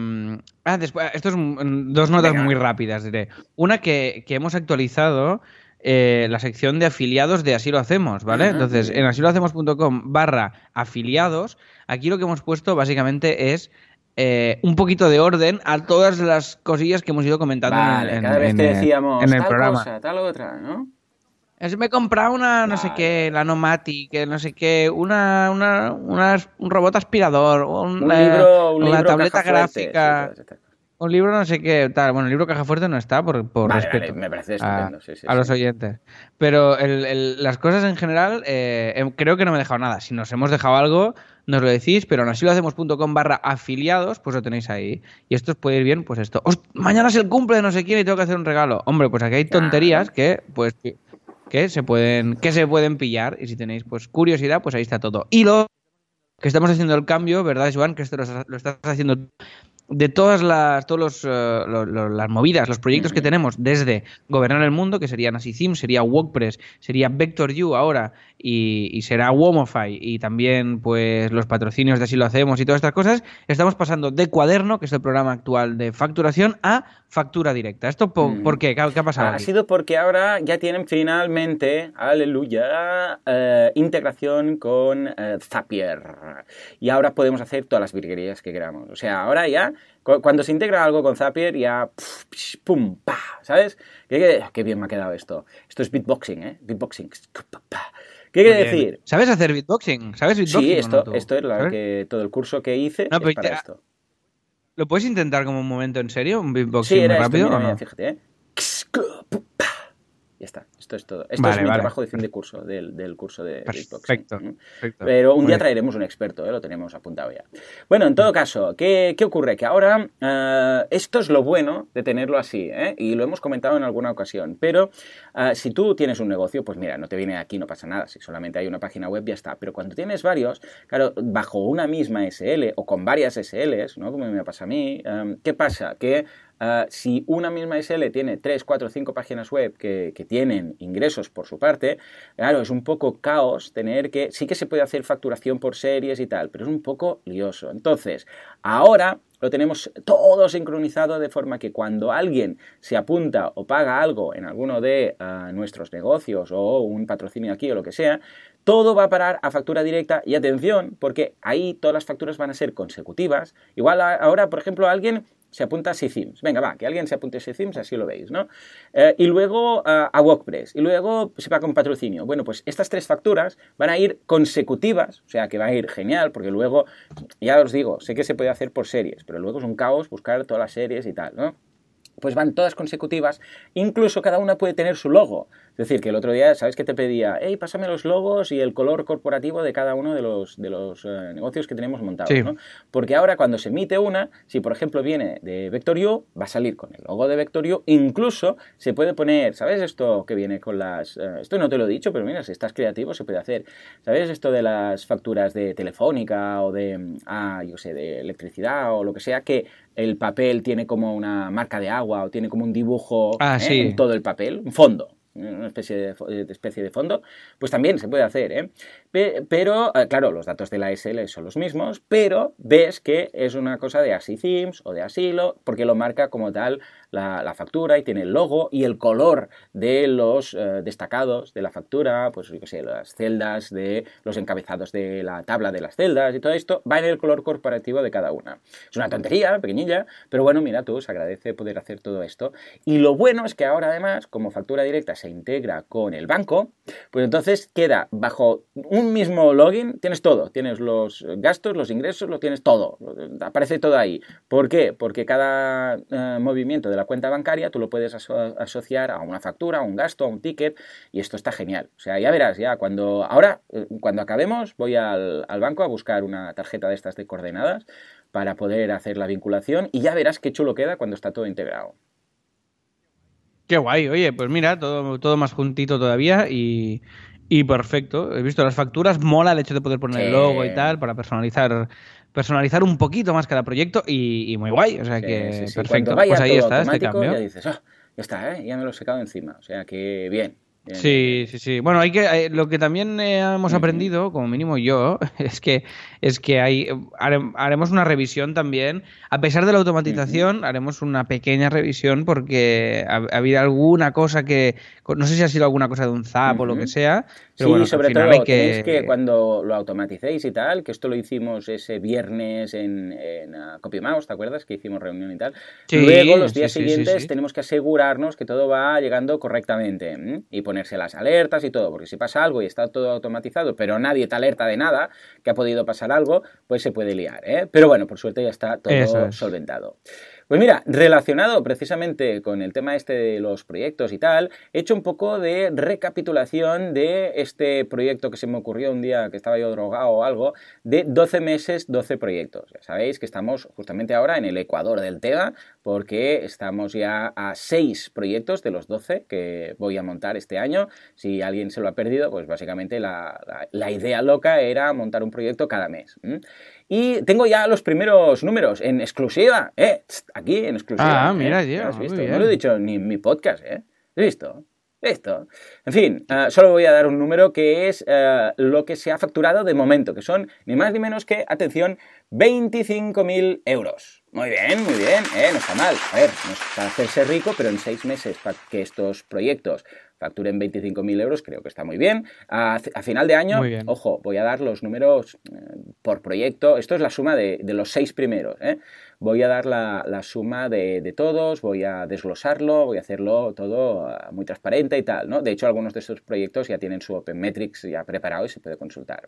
ah, después, esto es dos notas muy rápidas, diré. Una que, hemos actualizado eh, la sección de afiliados de Así lo hacemos, ¿vale? Entonces, en asilohacemos.com barra afiliados, aquí lo que hemos puesto básicamente es eh, un poquito de orden a todas las cosillas que hemos ido comentando en, cada vez te decíamos, en el tal programa. Cosa, tal otra, ¿no? Me he comprado una, no sé qué, la Nomatic, no sé qué, una, una, un robot aspirador, un, un libro, una tableta gráfica. un libro no sé qué, tal. Bueno, el libro Caja Fuerte no está por, por respeto me parece estupendo, a, a los oyentes. Pero el, las cosas en general, eh, em, creo que no me he dejado nada. Si nos hemos dejado algo, nos lo decís, pero en así lo hacemos.com barra afiliados, pues lo tenéis ahí. Y esto os puede ir bien, pues esto. mañana es el cumple de no sé quién y tengo que hacer un regalo. Hombre, pues aquí hay tonterías que, pues, que se pueden, que se pueden pillar. Y si tenéis pues curiosidad, pues ahí está todo. Y lo que estamos haciendo el cambio, ¿verdad, Joan? Que esto lo, lo estás haciendo de todas las, todos los, eh, las movidas, los proyectos que tenemos desde Gobernar el Mundo, que sería Nasicim, sería WordPress, sería Vector.u ahora y, será Womify y también pues los patrocinios de Así lo hacemos y todas estas cosas, estamos pasando de Cuaderno, que es el programa actual de facturación, a factura directa. ¿Esto por, qué? ¿Qué, ha pasado? Ha sido porque ahora ya tienen finalmente, aleluya, eh, integración con eh, Zapier. Y ahora podemos hacer todas las virguerías que queramos. O sea, ahora ya cuando se integra algo con Zapier, ya. ¡Pum! ¡Pa! ¿Sabes? ¿Qué, bien me ha quedado esto. Esto es beatboxing, ¿eh? Beatboxing. ¿Qué quiere decir? ¿Sabes hacer beatboxing? ¿Sabes beatboxing? Sí, esto, esto es lo que, todo el curso que hice es para esto. ¿Lo puedes intentar como un momento en serio? ¿Un beatboxing sí, era rápido? Esto, mira, fíjate, ¿eh? Ya está, esto es todo. Esto es mi trabajo de fin de curso, del, del curso de Perfecto, Pero un día traeremos un experto, ¿eh? lo tenemos apuntado ya. Bueno, en todo caso, ¿qué, qué ocurre? Que ahora eh, esto es lo bueno de tenerlo así, ¿eh? y lo hemos comentado en alguna ocasión, pero eh, si tú tienes un negocio, pues mira, no te viene aquí, no pasa nada, si solamente hay una página web ya está, pero cuando tienes varios, claro, bajo una misma SL o con varias SLs, ¿no? como me pasa a mí, ¿qué pasa? Que Ah, si una misma SL tiene 3, 4, 5 páginas web que, tienen ingresos por su parte, claro, es un poco caos tener que, sí que se puede hacer facturación por series y tal, pero es un poco lioso. Entonces, ahora lo tenemos todo sincronizado de forma que cuando alguien se apunta o paga algo en alguno de ah, nuestros negocios o un patrocinio aquí o lo que sea, todo va a parar a factura directa y atención, porque ahí todas las facturas van a ser consecutivas. Igual ahora, por ejemplo, alguien se apunta a SICIMS. Venga, va, que alguien se apunte a SICIMS, así lo veis, ¿no? Eh, y luego a WordPress, y luego se paga un patrocinio. Bueno, pues estas tres facturas van a ir consecutivas, o sea que va a ir genial, porque luego, ya os digo, sé que se puede hacer por series, pero luego es un caos buscar todas las series y tal, ¿no? Pues van todas consecutivas, incluso cada una puede tener su logo. Es decir, que el otro día, ¿sabes que te pedía? Hey, pásame los logos y el color corporativo de cada uno de los, de los eh, negocios que tenemos montados, ¿no? Porque ahora cuando se emite una, si por ejemplo viene de Vectorio, va a salir con el logo de Vectorio, incluso se puede poner, ¿sabes esto que viene con las... Eh, esto no te lo he dicho, pero mira, si estás creativo se puede hacer. ¿Sabes esto de las facturas de telefónica o de, ah, yo sé, de electricidad o lo que sea, que el papel tiene como una marca de agua o tiene como un dibujo ah, ¿eh? en todo el papel, un fondo. Una especie de, especie de fondo, pues también se puede hacer, ¿eh? Pero, eh, claro, los datos de la SL son los mismos, pero ves que es una cosa de ASI Themes o de Asilo, porque lo marca como tal la, factura y tiene el logo y el color de los eh, destacados de la factura, pues yo qué sé, las celdas de los encabezados de la tabla de las celdas y todo esto, va en el color corporativo de cada una. Es una tontería, pequeñilla, pero bueno, mira tú, se agradece poder hacer todo esto. Y lo bueno es que ahora además, como factura directa se integra con el banco, pues entonces queda bajo un mismo login, tienes todo, tienes los gastos, los ingresos, lo tienes todo, aparece todo ahí. ¿Por qué? Porque cada eh, movimiento de la cuenta bancaria tú lo puedes asociar a una factura, a un gasto, a un ticket, y esto está genial. O sea, ya verás, ya cuando, ahora, eh, cuando acabemos, voy al, al banco a buscar una tarjeta de estas de coordenadas para poder hacer la vinculación y ya verás qué chulo queda cuando está todo integrado. Qué guay, oye, pues mira, todo, todo más juntito todavía y, perfecto. He visto las facturas, mola el hecho de poder poner el logo y tal para personalizar personalizar un poquito más cada proyecto y, muy guay. O sea que perfecto. Pues ahí está este cambio. Ya dices, ah, ya está, ¿eh? ya me lo he secado encima. O sea que bien. Sí, sí, sí. Bueno, hay que eh, lo que también eh, hemos aprendido, como mínimo yo, es que es que hay haremos una revisión también. A pesar de la automatización, haremos una pequeña revisión porque ha, habido alguna cosa que no sé si ha sido alguna cosa de un zap o lo que sea. Pero sí, sobre todo que... que cuando lo automaticéis y tal, que esto lo hicimos ese viernes en, en uh, CopyMouse, ¿te acuerdas? Que hicimos reunión y tal. Luego, los días siguientes, tenemos que asegurarnos que todo va llegando correctamente y ponerse las alertas y todo, porque si pasa algo y está todo automatizado, pero nadie te alerta de nada, que ha podido pasar algo, pues se puede liar. ¿eh? Pero bueno, por suerte ya está todo solventado. Pues mira, relacionado precisamente con el tema este de los proyectos y tal, he hecho un poco de recapitulación de este proyecto que se me ocurrió un día que estaba yo drogado o algo, de 12 meses, 12 proyectos. Ya sabéis que estamos justamente ahora en el Ecuador del TEGA, porque estamos ya a 6 proyectos de los 12 que voy a montar este año. Si alguien se lo ha perdido, pues básicamente la, idea loca era montar un proyecto cada mes. Y tengo ya los primeros números en exclusiva, ¿eh? Aquí en exclusiva. Ah, mira, ¿eh? ¿Has visto? No lo he dicho ni en mi podcast, ¿eh? ¿Has visto? Listo. En fin, uh, solo voy a dar un número que es uh, lo que se ha facturado de momento, que son ni más ni menos que, atención, 25.000 euros. Muy bien, muy bien, ¿eh? no está mal. A ver, no es para hacerse rico, pero en seis meses para que estos proyectos facturen 25.000 euros, creo que está muy bien. A, final de año, ojo, voy a dar los números eh, por proyecto. Esto es la suma de, los seis primeros. ¿eh? Voy a dar la, suma de, todos, voy a desglosarlo, voy a hacerlo todo ah, muy transparente y tal. ¿no? De hecho, algunos de estos proyectos ya tienen su Open Metrics ya preparado y se puede consultar.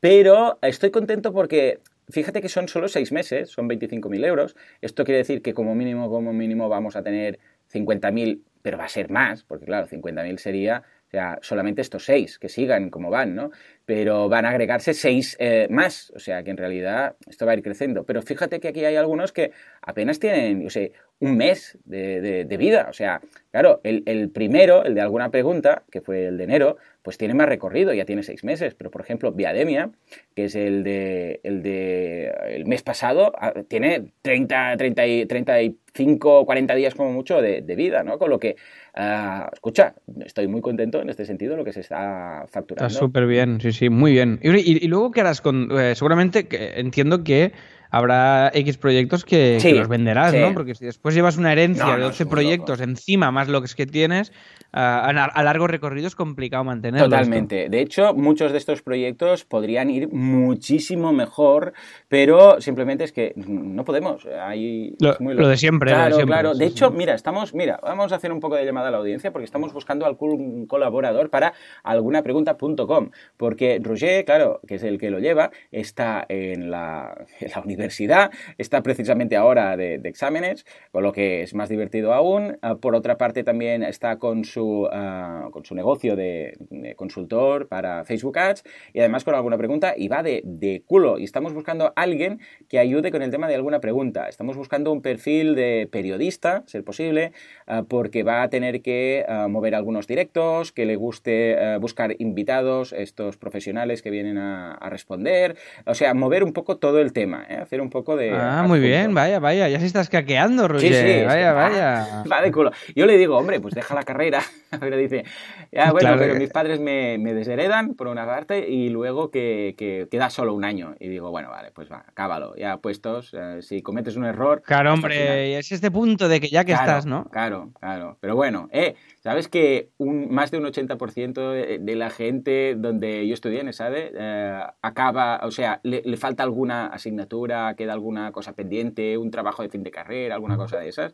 Pero estoy contento porque fíjate que son solo seis meses, son 25.000 euros. Esto quiere decir que como mínimo, como mínimo vamos a tener 50.000 pero va a ser más, porque claro, 50.000 sería, sea, solamente estos seis que sigan como van, ¿no? Pero van a agregarse seis eh, más, o sea que en realidad esto va a ir creciendo. Pero fíjate que aquí hay algunos que apenas tienen, yo sé, un mes de, vida, o sea, claro, el, el, primero, el de alguna pregunta, que fue el de enero, pues tiene más recorrido, ya tiene seis meses, pero por ejemplo, Viademia, que es el de el, de, el mes pasado, ah, tiene 30, 30 y, 35, 40 días como mucho de, vida, ¿no? Con lo que, uh, escucha, estoy muy contento en este sentido lo que se está facturando. Está súper bien, sí, sí, muy bien. Y, luego, ¿qué harás con...? Eh, seguramente que, entiendo que habrá X proyectos que, los venderás, ¿no? Porque si después llevas una herencia de 12 proyectos encima, más lo que es que tienes, a, largo recorrido es complicado mantenerlo. Totalmente. De hecho, muchos de estos proyectos podrían ir muchísimo mejor, pero simplemente es que no podemos. Hay, lo, de siempre. Claro, de claro. De hecho, mira, estamos, mira, vamos a hacer un poco de llamada a la audiencia porque estamos buscando algún colaborador para algunapregunta.com. Porque Roger, claro, que es el que lo lleva, está en la, universidad, está precisamente ahora de, de exámenes, con lo que es más divertido aún. Ah, por otra parte, también está con su Ah, con su negocio de, consultor para Facebook Ads y además con alguna pregunta y va de, culo. Y estamos buscando a alguien que ayude con el tema de alguna pregunta. Estamos buscando un perfil de periodista, ser posible, ah, porque va a tener que mover algunos directos, que le guste buscar invitados, estos profesionales que vienen a, responder. O sea, mover un poco todo el tema, ¿eh? Hacer un poco de... Ah, muy bien, vaya, vaya, ya se está escaqueando, Roger. Sí, sí, vaya, vaya. Va de culo. Yo le digo, hombre, pues deja la carrera pero dice, ya, bueno, pero mis padres me, me, desheredan por una parte y luego que, que, queda solo un año. Y digo, bueno, vale, pues va, cábalo, ya puestos, eh, si cometes un error... Claro, hombre, es este punto de que ya que estás, ¿no? Claro, claro, pero bueno, eh, ¿sabes que un, más de un 80% de, la gente donde yo estudié en ESADE eh, acaba, o sea, le, le falta alguna asignatura, queda alguna cosa pendiente, un trabajo de fin de carrera, alguna cosa de esas?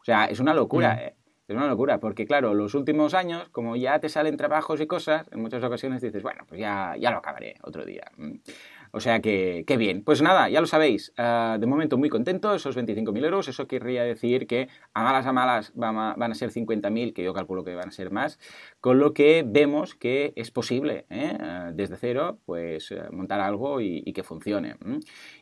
O sea, es una locura, ¿eh? Es una locura, porque claro, los últimos años, como ya te salen trabajos y cosas, en muchas ocasiones dices, bueno, pues ya, ya lo acabaré otro día. Mm. O sea que, qué bien. Pues nada, ya lo sabéis. Ah, de momento muy contento, esos 25.000 euros. Eso querría decir que a malas a malas van a, ser 50.000, que yo calculo que van a ser más. Con lo que vemos que es posible, ¿eh? Desde cero, pues eh, montar algo y, que funcione.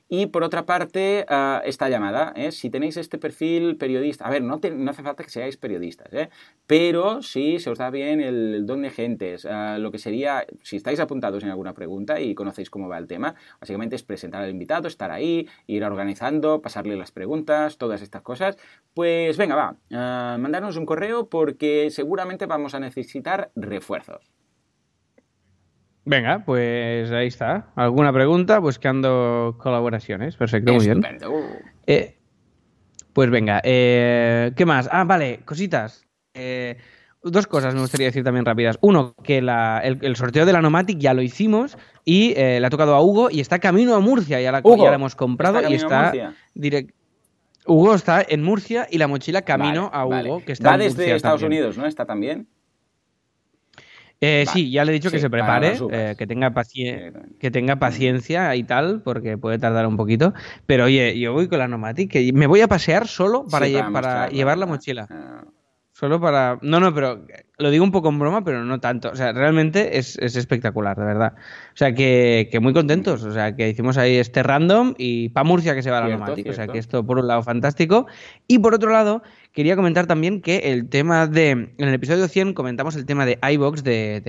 Y por otra parte, ah, esta llamada, ¿eh? si tenéis este perfil periodista, a ver, no, no hace falta que seáis periodistas, ¿eh? pero si se os da bien el, don de gentes, ah, lo que sería, si estáis apuntados en alguna pregunta y conocéis cómo va el tema, básicamente es presentar al invitado, estar ahí, ir organizando, pasarle las preguntas, todas estas cosas, pues venga, va, uh, mandarnos un correo porque seguramente vamos a necesitar refuerzos. Venga, pues ahí está. ¿Alguna pregunta? Buscando colaboraciones. Perfecto, muy bien. Eh, pues venga, eh, ¿qué más? Ah, vale, cositas. Eh, dos cosas me gustaría decir también rápidas. Uno, que el, sorteo de la Nomatic ya lo hicimos y le ha tocado a Hugo y está camino a Murcia. Ya la, ya hemos comprado y está directo. Hugo está en Murcia y la mochila camino a Hugo, que está Va desde Estados Unidos, ¿no? Está también. Eh, sí, ya le he dicho que se prepare, eh, que, tenga que tenga paciencia y tal, porque puede tardar un poquito. Pero oye, yo voy con la Nomatic, que me voy a pasear solo para, para, llevar la mochila. Ah. Solo para... No, no, pero lo digo un poco en broma, pero no tanto. O sea, realmente es, espectacular, de verdad. O sea, que, muy contentos. O sea, que hicimos ahí este random y pa' Murcia que se va la Nomatic. O sea, que esto por un lado fantástico. Y por otro lado, quería comentar también que el tema de. En el episodio 100 comentamos el tema de iBox, de,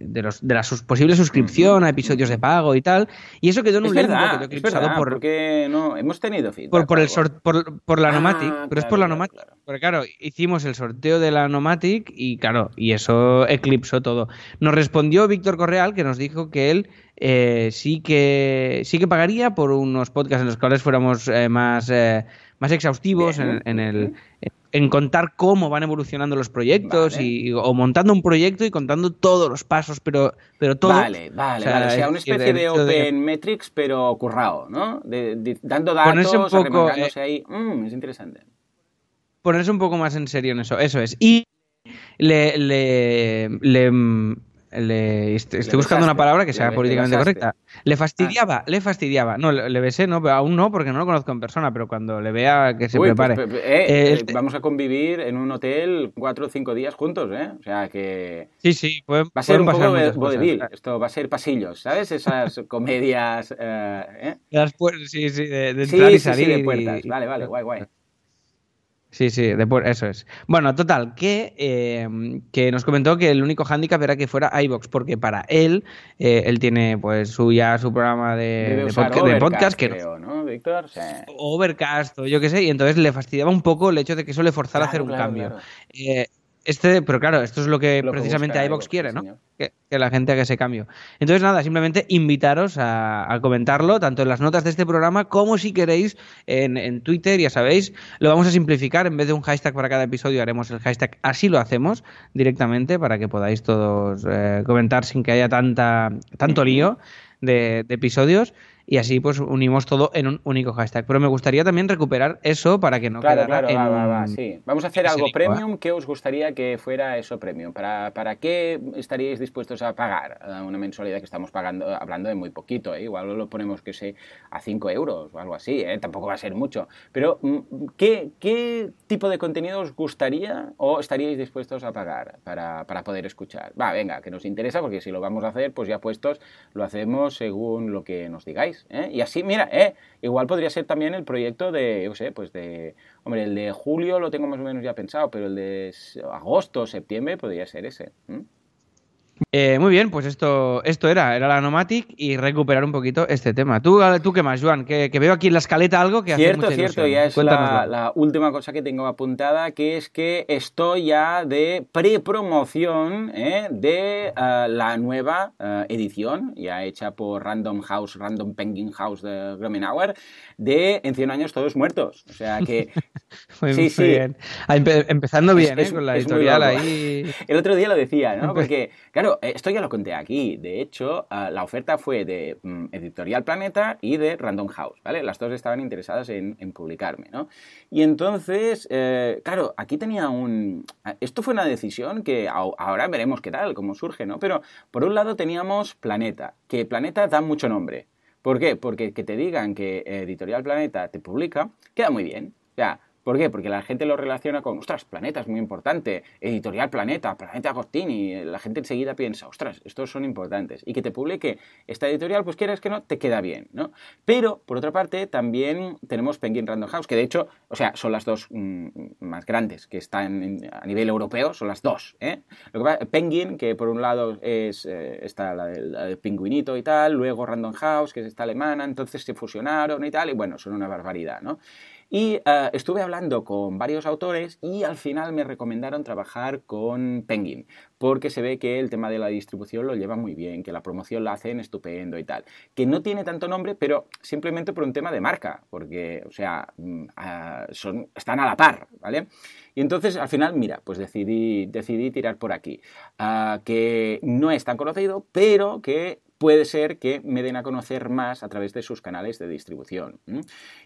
de, los, de la posible suscripción a episodios de pago y tal. Y eso quedó en un link que he por. Porque no, hemos tenido Por, por, el por, la ah, Nomatic, pero es por la Nomatic. Porque claro, hicimos el sorteo de la Nomatic y claro, y eso eclipsó todo. Nos respondió Víctor Correal que nos dijo que él eh, sí que sí que pagaría por unos podcasts en los cuales fuéramos eh, más, eh, más exhaustivos en, el en contar cómo van evolucionando los proyectos y, o montando un proyecto y contando todos los pasos, pero, pero todo. Vale, vale, o sea, una especie de Open Metrics, pero currado, ¿no? dando datos, un poco, ahí. Mm, es interesante. Ponerse un poco más en serio en eso, eso es. Y le, le, le le, estoy buscando una palabra que sea políticamente correcta. Le fastidiaba, ah. le fastidiaba. No, le, besé, no, aún no, porque no lo conozco en persona, pero cuando le vea que se pues, prepare. Pues, eh, eh, eh, vamos a convivir en un hotel cuatro o cinco días juntos, ¿eh? O sea que. Sí, sí, va a ser un poco vodevil. Esto va a ser pasillos, ¿sabes? Esas comedias. ¿eh? sí, sí, de, de entrar y salir. Sí, de puertas. Vale, vale, guay, guay. Sí, sí, eso es. Bueno, total, que, em, que nos comentó que el único hándicap era que fuera iBox, porque para él, eh, él tiene pues su ya su programa de, podcast, que creo, ¿no, Víctor? Overcast o yo qué sé, y entonces le fastidiaba un poco el hecho de que eso le forzara a hacer un cambio. Eh, este, pero claro, esto es lo que precisamente iVox quiere, ¿no? Que, la gente haga ese cambio. Entonces, nada, simplemente invitaros a, comentarlo, tanto en las notas de este programa como si queréis en, Twitter, ya sabéis, lo vamos a simplificar. En vez de un hashtag para cada episodio, haremos el hashtag así lo hacemos directamente para que podáis todos eh, comentar sin que haya tanta, tanto lío de episodios y así pues unimos todo en un único hashtag. Pero me gustaría también recuperar eso para que no claro, quedara claro, va, va, va, sí. Vamos a hacer algo premium. ¿Qué os gustaría que fuera eso premium? ¿Para, ¿Para qué estaríais dispuestos a pagar una mensualidad que estamos pagando, hablando de muy poquito? ¿eh? Igual lo ponemos, que sé, a 5 euros o algo así, ¿eh? tampoco va a ser mucho. Pero, mm, ¿qué, ¿qué tipo de contenido os gustaría o estaríais dispuestos a pagar para, para poder escuchar? Va, venga, que nos interesa porque si lo vamos a hacer, pues ya puestos, lo hacemos según lo que nos digáis. ¿Eh? Y así, mira, ¿eh? igual podría ser también el proyecto de, yo sé, pues de, hombre, el de julio lo tengo más o menos ya pensado, pero el de agosto, septiembre podría ser ese. Muy bien, pues esto, esto era, era la Nomatic y recuperar un poquito este tema. ¿Tú, tú qué más, Joan? Que, veo aquí en la escaleta algo que cierto, hace Cierto, ya es la, última cosa que tengo apuntada, que es que estoy ya de prepromoción ¿eh? de eh, la nueva edición, ya hecha por Random House, Random Penguin House de Grommenauer, de En 100 años todos muertos. O sea que... sí, sí. Bien. Ah, empezando bien, ¿eh? Con la editorial ahí... El otro día lo decía, ¿no? Porque, claro, eh, esto ya lo conté aquí. De hecho, ah, la oferta fue de mm, Editorial Planeta y de Random House, ¿vale? Las dos estaban interesadas en, publicarme, ¿no? Y entonces, eh, claro, aquí tenía un... Ah, esto fue una decisión que ahora veremos qué tal, cómo surge, ¿no? Pero por un lado teníamos Planeta, que Planeta da mucho nombre. ¿Por qué? Porque que te digan que Editorial Planeta te publica, queda muy bien. O sea, ¿Por qué? Porque la gente lo relaciona con, ostras, Planeta es muy importante, Editorial Planeta, Planeta Agostini, la gente enseguida piensa, ostras, estos son importantes. Y que te publique esta editorial, pues quieras que no, te queda bien, ¿no? Pero, por otra parte, también tenemos Penguin Random House, que de hecho, o sea, son las dos mm, más grandes que están a nivel europeo, son las dos, ¿eh? Lo que Penguin, que por un lado es, eh, está la, del pingüinito y tal, luego Random House, que es esta alemana, entonces se fusionaron y tal, y bueno, son una barbaridad, ¿no? Y eh, estuve hablando con varios autores y al final me recomendaron trabajar con Penguin, porque se ve que el tema de la distribución lo lleva muy bien, que la promoción la hacen estupendo y tal. Que no tiene tanto nombre, pero simplemente por un tema de marca, porque, o sea, mm, ah, son, están a la par, ¿vale? Y entonces al final, mira, pues decidí, decidí tirar por aquí. Ah, que no es tan conocido, pero que puede ser que me den a conocer más a través de sus canales de distribución.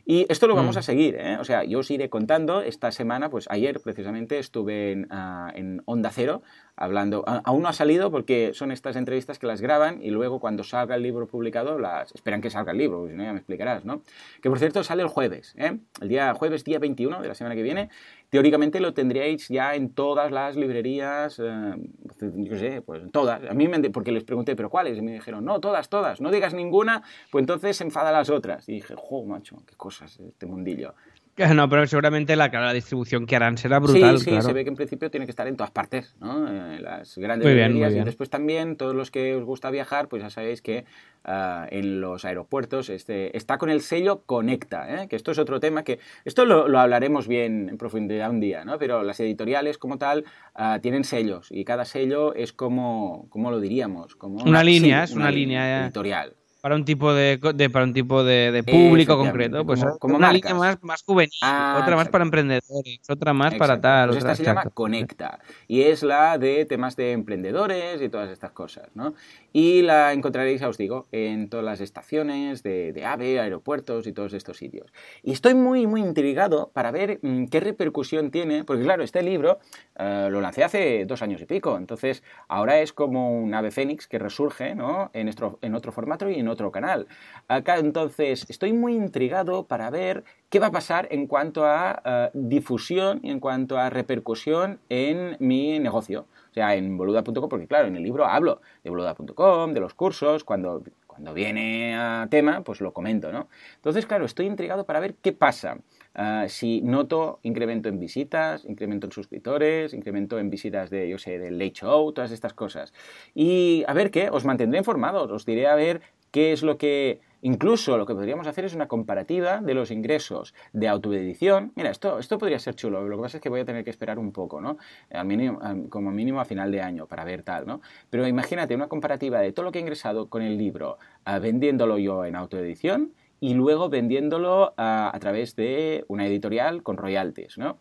Y esto lo vamos mm. a seguir, ¿eh? o sea, yo os iré contando. Esta semana, pues ayer precisamente estuve en, ah, en Onda Cero hablando. aún no ha salido porque son estas entrevistas que las graban y luego cuando salga el libro publicado las esperan que salga el libro, si no ya me explicarás, ¿no? Que por cierto sale el jueves, ¿eh? El día jueves, día 21 de la semana que viene. Teóricamente lo tendríais ya en todas las librerías, eh, yo sé, pues todas. A mí me, porque les pregunté, ¿pero cuáles? Y me dijeron, no, todas, todas. No digas ninguna, pues entonces se enfada las otras. Y dije, jo, macho, qué cosas este mundillo. No, pero seguramente la, la distribución que harán será brutal. Sí, sí, se ve que en principio tiene que estar en todas partes, ¿no? Eh, las grandes librerías y después también todos los que os gusta viajar, pues ya sabéis que ah, en los aeropuertos este, está con el sello Conecta, ¿eh? que esto es otro tema que esto lo, lo, hablaremos bien en profundidad un día, ¿no? Pero las editoriales como tal ah, tienen sellos y cada sello es como, ¿cómo lo diríamos? Como una, línea, es una, línea editorial para un tipo de, para un tipo de, público concreto, pues como, una línea más, más juvenil, ah, otra más para emprendedores, otra más para tal. Pues esta se llama Conecta y es la de temas de emprendedores y todas estas cosas, ¿no? Y la encontraréis, os digo, en todas las estaciones de, AVE, aeropuertos y todos estos sitios. Y estoy muy, muy intrigado para ver mm, qué repercusión tiene, porque claro, este libro eh, lo lancé hace dos años y pico, entonces ahora es como un ave fénix que resurge ¿no? en, en otro formato y en otro canal. Acá entonces estoy muy intrigado para ver qué va a pasar en cuanto a eh, difusión y en cuanto a repercusión en mi negocio. O sea, en boluda.com, porque claro, en el libro hablo de boluda.com, de los cursos, cuando, cuando viene a tema, pues lo comento, ¿no? Entonces, claro, estoy intrigado para ver qué pasa. Ah, si noto incremento en visitas, incremento en suscriptores, incremento en visitas de, yo sé, del Late Show, todas estas cosas. Y a ver qué, os mantendré informados, os diré a ver qué es lo que Incluso lo que podríamos hacer es una comparativa de los ingresos de autoedición. Mira, esto, esto podría ser chulo, lo que pasa es que voy a tener que esperar un poco, ¿no? Al como mínimo a final de año para ver tal, ¿no? Pero imagínate una comparativa de todo lo que he ingresado con el libro ah, vendiéndolo yo en autoedición y luego vendiéndolo ah, a través de una editorial con royalties, ¿no?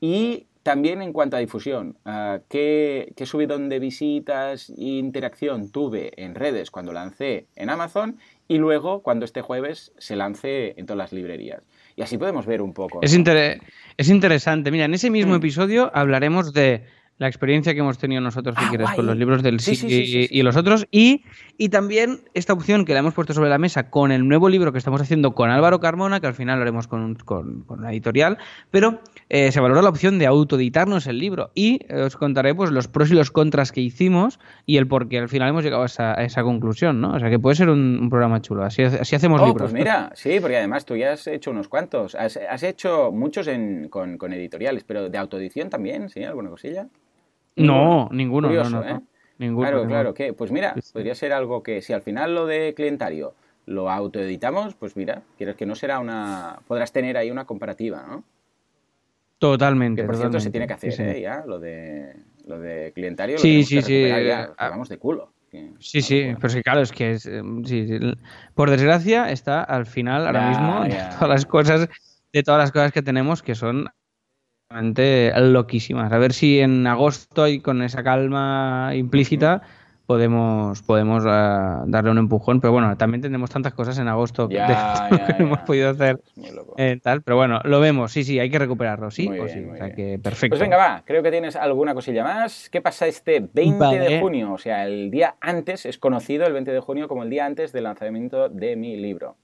Y también en cuanto a difusión, uh, ¿qué, ¿qué, subidón de visitas e interacción tuve en redes cuando lancé en Amazon y luego cuando este jueves se lance en todas las librerías. Y así podemos ver un poco. Es, es interesante. Mira, en ese mismo mm. episodio hablaremos de la experiencia que hemos tenido nosotros, si ah, quieres, con los libros del sí, y, los otros. Y, y también esta opción que la hemos puesto sobre la mesa con el nuevo libro que estamos haciendo con Álvaro Carmona, que al final lo haremos con, con, con una editorial, pero eh, se valora la opción de autoeditarnos el libro. Y eh, os contaré pues, los pros y los contras que hicimos y el por qué al final hemos llegado a esa, esa conclusión. ¿no? O sea que puede ser un, programa chulo. Así, así hacemos oh, libros. Pues mira, sí, porque además tú ya has hecho unos cuantos. Has, has hecho muchos en, con, con editoriales, pero de autoedición también, ¿sí? ¿Alguna cosilla? No, ninguno. no, no, ¿eh? claro, claro, que pues mira, podría ser algo que si al final lo de clientario lo autoeditamos, pues mira, quieres que no será una podrás tener ahí una comparativa, ¿no? Totalmente. Que por cierto se tiene que hacer ¿eh? ya, lo de lo de clientario. Sí, sí, sí. vamos de culo. Sí, sí, pero sí, claro, es que es, em, sí, por desgracia está al final ahora mismo de todas las cosas, de todas las cosas que tenemos que son loquísimas. A ver si en agosto y con esa calma implícita podemos, podemos uh, darle un empujón. Pero bueno, también tenemos tantas cosas en agosto que, hemos podido hacer eh, tal. Pero bueno, lo vemos, sí, sí, hay que recuperarlo, sí o sí. o sea que perfecto. Pues venga, va, creo que tienes alguna cosilla más. ¿Qué pasa este 20 de junio? O sea, el día antes, es conocido el 20 de junio como el día antes del lanzamiento de mi libro.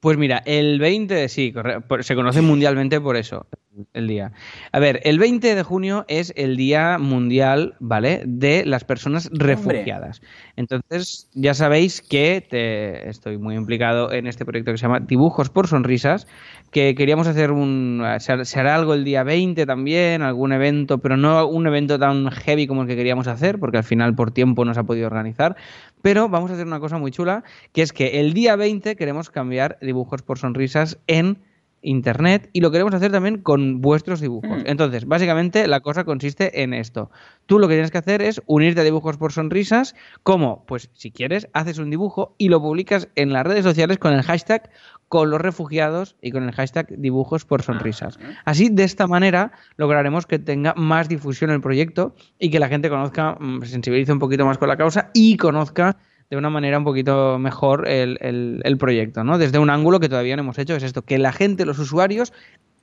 Pues mira, el 20, sí, se conoce mundialmente por eso, el día. A ver, el 20 de junio es el Día Mundial, ¿vale? De las personas refugiadas. Entonces, ya sabéis que te, estoy muy implicado en este proyecto que se llama Dibujos por Sonrisas, que queríamos hacer un... Se hará algo el día 20 también, algún evento, pero no un evento tan heavy como el que queríamos hacer, porque al final por tiempo no se ha podido organizar. Pero vamos a hacer una cosa muy chula, que es que el día 20 queremos cambiar dibujos por sonrisas en internet y lo queremos hacer también con vuestros dibujos. Mm. Entonces, básicamente la cosa consiste en esto. Tú lo que tienes que hacer es unirte a dibujos por sonrisas. ¿Cómo? Pues si quieres, haces un dibujo y lo publicas en las redes sociales con el hashtag con los refugiados y con el hashtag dibujos por sonrisas. Así, de esta manera, lograremos que tenga más difusión el proyecto y que la gente conozca, mm, se sensibilice un poquito más con la causa y conozca de una manera un poquito mejor el, proyecto, ¿no? Desde un ángulo que todavía no hemos hecho, es esto, que la gente, los usuarios,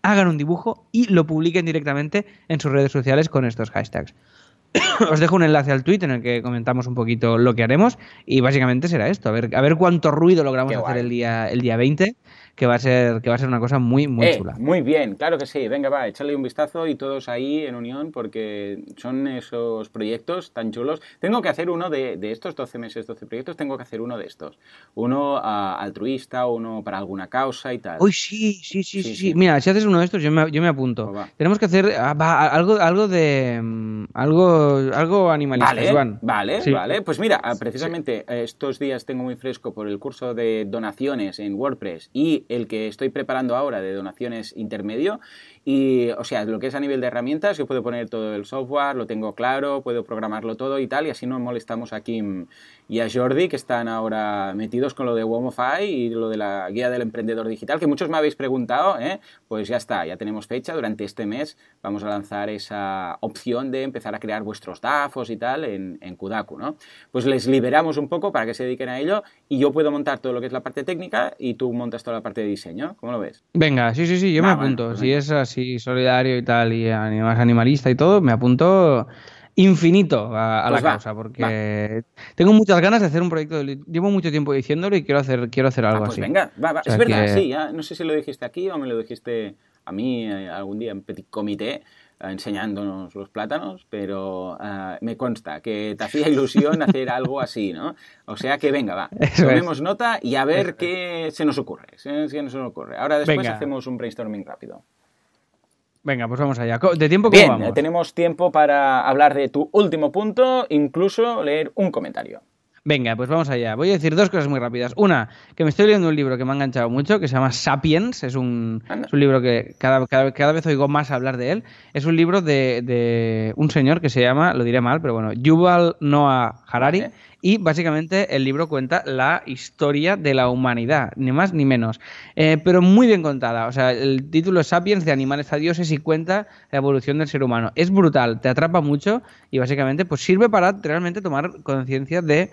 hagan un dibujo y lo publiquen directamente en sus redes sociales con estos hashtags. Os dejo un enlace al tweet en el que comentamos un poquito lo que haremos y básicamente será esto, a ver, a ver cuánto ruido logramos hacer el día, el día 20 que va a ser, que va a ser una cosa muy, muy eh, chula. Muy bien, claro que sí. Venga, va, échale un vistazo y todos ahí en unión porque son esos proyectos tan chulos. Tengo que hacer uno de, de estos 12 meses, 12 proyectos, tengo que hacer uno de estos. Uno ah, altruista, uno para alguna causa y tal. Uy, sí, sí, sí, sí. Mira, si haces uno de estos, yo me, yo me apunto. Pues Tenemos que hacer ah, algo, algo de... Mm, algo, algo animalista, vale, Vale, vale. Pues mira, precisamente estos días tengo muy fresco por el curso de donaciones en WordPress y el que estoy preparando ahora de donaciones intermedio y, o sea, lo que es a nivel de herramientas, yo puedo poner todo el software, lo tengo claro, puedo programarlo todo y tal, y así no molestamos a Kim y a Jordi, que están ahora metidos con lo de Womify y lo de la guía del emprendedor digital, que muchos me habéis preguntado, ¿eh? pues ya está, ya tenemos fecha, durante este mes vamos a lanzar esa opción de empezar a crear vuestros DAFos y tal en, en Kudaku, ¿no? Pues les liberamos un poco para que se dediquen a ello y yo puedo montar todo lo que es la parte técnica y tú montas toda la parte de diseño, ¿cómo lo ves? Venga, sí, sí, sí, yo me apunto, pues si es así solidario y tal, y más animalista y todo, me apunto infinito a, la pues causa, porque tengo muchas ganas de hacer un proyecto. llevo mucho tiempo diciéndolo y quiero hacer, quiero hacer algo ah, pues así. Venga, es verdad, sí, no sé si lo dijiste aquí o me lo dijiste a mí eh, algún día en petit comité eh, enseñándonos los plátanos, pero eh, me consta que te hacía ilusión hacer algo así, ¿no? O sea que venga, va, tomemos nota y a ver qué se nos ocurre, qué nos ocurre. Ahora después hacemos un brainstorming rápido. Venga, pues vamos allá. ¿De tiempo cómo Bien, tenemos tiempo para hablar de tu último punto, incluso leer un comentario. Venga, pues vamos allá. Voy a decir dos cosas muy rápidas. Una, que me estoy leyendo un libro que me ha enganchado mucho, que se llama Sapiens. Es un, un libro que cada, cada, vez oigo más hablar de él. Es un libro de, de, un señor que se llama, lo diré mal, pero bueno, Yuval Noah Harari. Y básicamente el libro cuenta la historia de la humanidad, ni más ni menos. Eh, pero muy bien contada. O sea, el título es Sapiens de animales a dioses y cuenta la evolución del ser humano. Es brutal, te atrapa mucho y básicamente pues sirve para realmente tomar conciencia de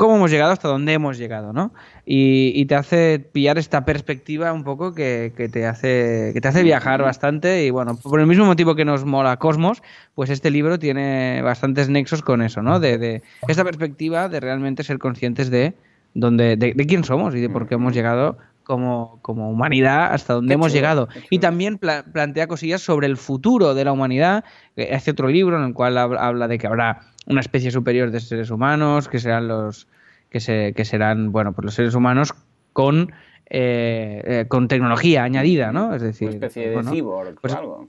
cómo hemos llegado hasta dónde hemos llegado, ¿no? Y, te hace pillar esta perspectiva un poco que, te hace, que te hace viajar bastante y bueno, por el mismo motivo que nos mola Cosmos, pues este libro tiene bastantes nexos con eso, ¿no? De, esta perspectiva de realmente ser conscientes de, dónde, de, quién somos y de por qué hemos llegado como, como, humanidad hasta donde hemos llegado. Y también plantea cosillas sobre el futuro de la humanidad. Hace otro libro en el cual habla de que habrá una especie superior de seres humanos, que serán los que, se, que serán, bueno, pues los seres humanos con, eh, eh, con tecnología añadida, ¿no? Es decir, una especie de cyborg pues, algo.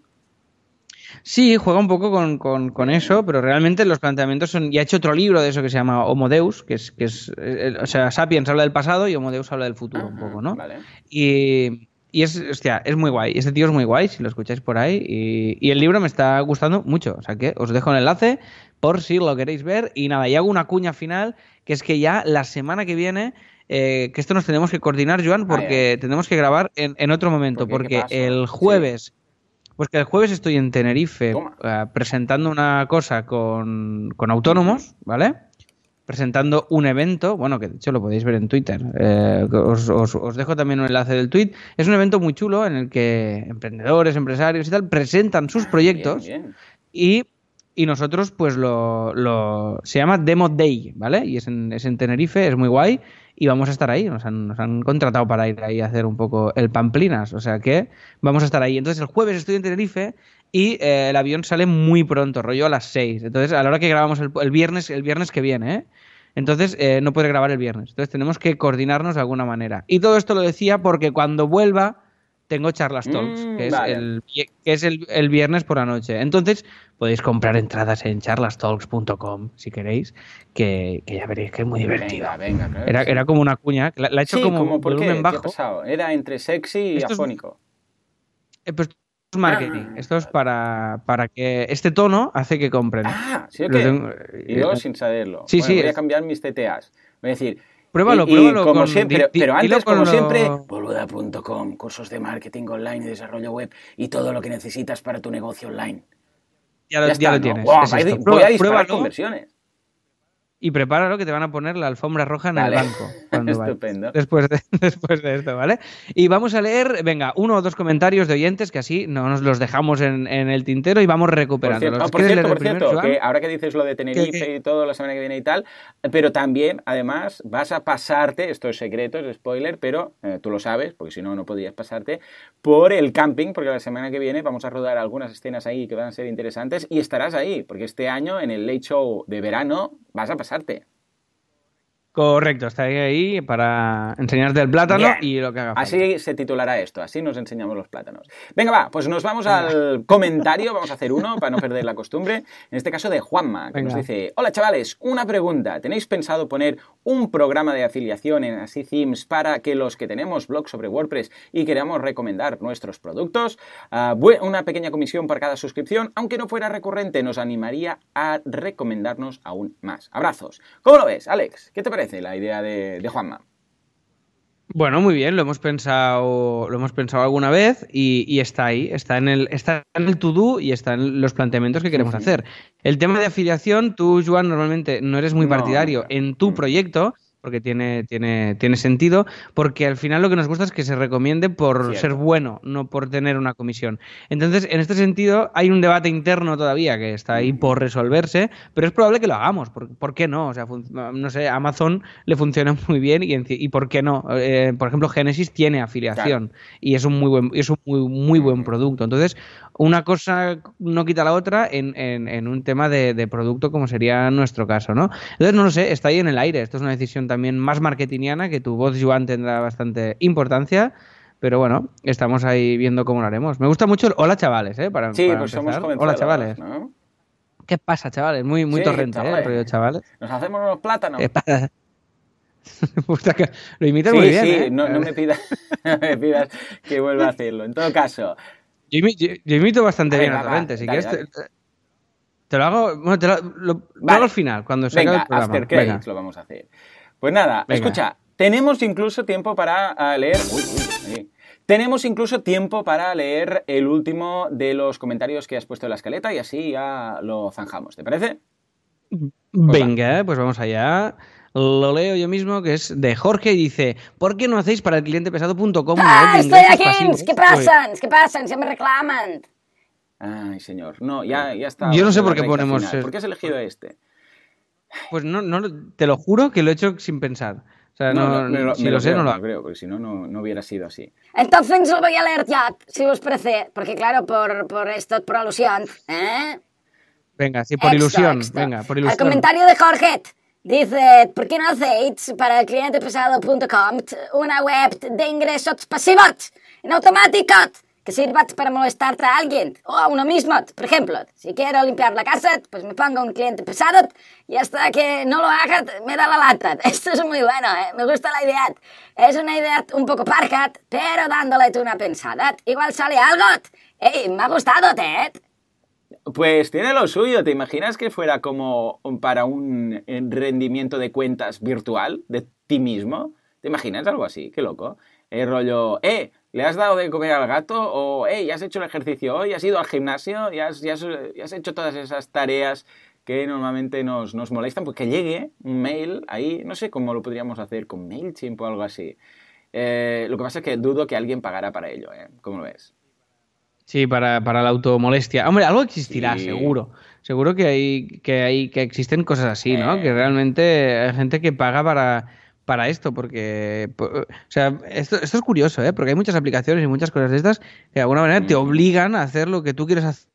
Sí, juega un poco con, eso, pero realmente los planteamientos son. Y ha hecho otro libro de eso que se llama Homo Deus, que es. Que es eh, o sea, Sapiens habla del pasado y Homo Deus habla del futuro, un poco, ¿no? Vale. Y, y es, hostia, es muy guay. Este tío es muy guay, si lo escucháis por ahí. Y, y, el libro me está gustando mucho. O sea que os dejo el enlace por si lo queréis ver. Y nada, y hago una cuña final, que es que ya la semana que viene. Eh, que esto nos tenemos que coordinar, Joan, porque tenemos que grabar en, en otro momento. porque el jueves. Pues que el jueves estoy en Tenerife eh, presentando una cosa con, autónomos, ¿vale? Presentando un evento, bueno, que de hecho lo podéis ver en Twitter. Eh, os, dejo también un enlace del tweet. Es un evento muy chulo en el que emprendedores, empresarios y tal presentan sus ah, proyectos Y, nosotros, pues lo, lo, Se llama Demo Day, ¿vale? Y es en, es en Tenerife, es muy guay y vamos a estar ahí. Nos han, contratado para ir ahí a hacer un poco el Pamplinas, o sea que vamos a estar ahí. Entonces el jueves estoy en Tenerife y eh, el avión sale muy pronto, rollo a las 6. Entonces a la hora que grabamos el, viernes, el viernes que viene, ¿eh? Entonces eh, no puede grabar el viernes. Entonces tenemos que coordinarnos de alguna manera. Y todo esto lo decía porque cuando vuelva tengo Charlas Talks, mm, que es, el, que es el, viernes por la noche. Entonces, podéis comprar entradas en charlastalks.com si queréis, que, ya veréis que es muy divertido. Venga, era, era, como una cuña, la, ha hecho como, volumen bajo. Era entre sexy y afónico. Eh, pues es marketing. Ah. Esto es para, para que este tono hace que compren. Ah, sí, o y yo eh, sin saberlo. Sí, sí. Voy a cambiar mis TTAs. Voy a decir, Pruébalo, pruébalo. como siempre, pero antes, como siempre, boluda.com, cursos de marketing online y desarrollo web y todo lo que necesitas para tu negocio online. Ya, lo, tienes. voy a disparar conversiones y prepáralo que te van a poner la alfombra roja en el banco. Estupendo. Después de, después de esto, ¿vale? Y vamos a leer, venga, uno o dos comentarios de oyentes que así no nos los dejamos en, el tintero y vamos recuperándolos. Por cierto, por cierto, que ahora que dices lo de Tenerife y todo la semana que viene y tal, pero también, además, vas a pasarte, esto es secreto, es spoiler, pero eh, tú lo sabes, porque si no, no podías pasarte, por el camping, porque la semana que viene vamos a rodar algunas escenas ahí que van a ser interesantes y estarás ahí, porque este año en el Late Show de verano vas a pasar casarte. Correcto, estaré ahí para enseñarte el plátano y lo que haga falta. Así se titulará esto, así nos enseñamos los plátanos. Venga, va, pues nos vamos al comentario, vamos a hacer uno para no perder la costumbre. En este caso de Juanma, que nos dice, hola chavales, una pregunta, ¿tenéis pensado poner un programa de afiliación en Así Themes para que los que tenemos blogs sobre WordPress y queramos recomendar nuestros productos, ah, una pequeña comisión por cada suscripción, aunque no fuera recurrente, nos animaría a recomendarnos aún más. Abrazos. ¿Cómo lo ves, Alex? ¿Qué te parece? La idea de, Juanma? Bueno, muy bien, lo hemos pensado, lo hemos pensado alguna vez y, está ahí, está en el, está en el to-do y está en los planteamientos que queremos hacer. El tema de afiliación, tú, Juan, normalmente no eres muy partidario en tu proyecto, porque tiene, tiene, tiene sentido, porque al final lo que nos gusta es que se recomiende por ser bueno, no por tener una comisión. Entonces, en este sentido, hay un debate interno todavía que está ahí por resolverse, pero es probable que lo hagamos. ¿Por, qué no? O sea, no sé, Amazon le funciona muy bien y, y ¿por qué no? Eh, por ejemplo, Genesis tiene afiliación y es un muy buen, es un muy, muy buen producto. Entonces, una cosa no quita la otra en, en, un tema de, de, producto como sería nuestro caso, ¿no? Entonces, no lo sé, está ahí en el aire. Esto es una decisión también más marketingiana, que tu voz, Joan, tendrá bastante importancia. Pero bueno, estamos ahí viendo cómo lo haremos. Me gusta mucho el hola chavales, ¿eh? Para, sí, pues somos Hola chavales. ¿Qué pasa, chavales? Muy, muy torrente, ¿eh? chavales. Nos hacemos unos plátanos. ¿Qué pasa? lo imitas muy bien. Sí, ¿eh? no, no, me pidas, no me pidas que vuelva a hacerlo. En todo caso, yo, imito bastante bien a Torrente, si quieres. Te, lo hago, bueno, te lo, hago al final, cuando se Venga, acabe el programa. After lo vamos a hacer. Pues nada, escucha, tenemos incluso tiempo para leer. Uy, uy, tenemos incluso tiempo para leer el último de los comentarios que has puesto en la escaleta y así ya lo zanjamos. ¿Te parece? Venga, pues vamos allá lo leo yo mismo, que es de Jorge y dice, ¿por qué no hacéis para el cliente pesado.com ¡Ah, estoy aquí! ¿Qué pasa? ¿Qué pasa? Se me reclaman. Ay, señor. No, ya, ya está. Yo no sé por qué ponemos... ¿Por qué has elegido este? Pues no, no, te lo juro que lo he hecho sin pensar. O sea, no, no, si lo, sé, no lo creo, porque si no, no hubiera sido así. Entonces lo voy a leer ya, si os parece, porque claro, por, por esto, por alusión, ¿eh? Venga, sí, por ilusión, venga, por ilusión. El comentario de Jorge. Dice, ¿por qué no hacéis para el cliente pesado.com una web de ingresos pasivos en automático que sirva para molestarte a alguien o a uno mismo. Por ejemplo, si quiero limpiar la casa, pues me pongo un cliente pesado y hasta que no lo haga me da la lata. Esto es muy bueno, ¿eh? me gusta la idea. Es una idea un poco parca, pero dándole una pensada. Igual sale algo. ¡Ey, me ha gustado, Ted! Pues tiene lo suyo. ¿Te imaginas que fuera como para un rendimiento de cuentas virtual de ti mismo? ¿Te imaginas algo así? Qué loco. El rollo, eh, ¿le has dado de comer al gato? O, eh, ¿ya has hecho el ejercicio hoy? ¿Has ido al gimnasio? ¿Ya has, hecho todas esas tareas que normalmente nos, nos, molestan? Pues que llegue un mail ahí, no sé cómo lo podríamos hacer, con MailChimp o algo así. Eh, lo que pasa es que dudo que alguien pagara para ello, ¿eh? ¿Cómo lo ves? Sí, para, para la automolestia. Hombre, algo existirá, seguro. Seguro que hay, que hay, que existen cosas así, ¿no? Que realmente hay gente que paga para para esto, porque, o sea, esto, esto es curioso, ¿eh? porque hay muchas aplicaciones y muchas cosas de estas que de alguna manera te obligan a hacer lo que tú quieres hacer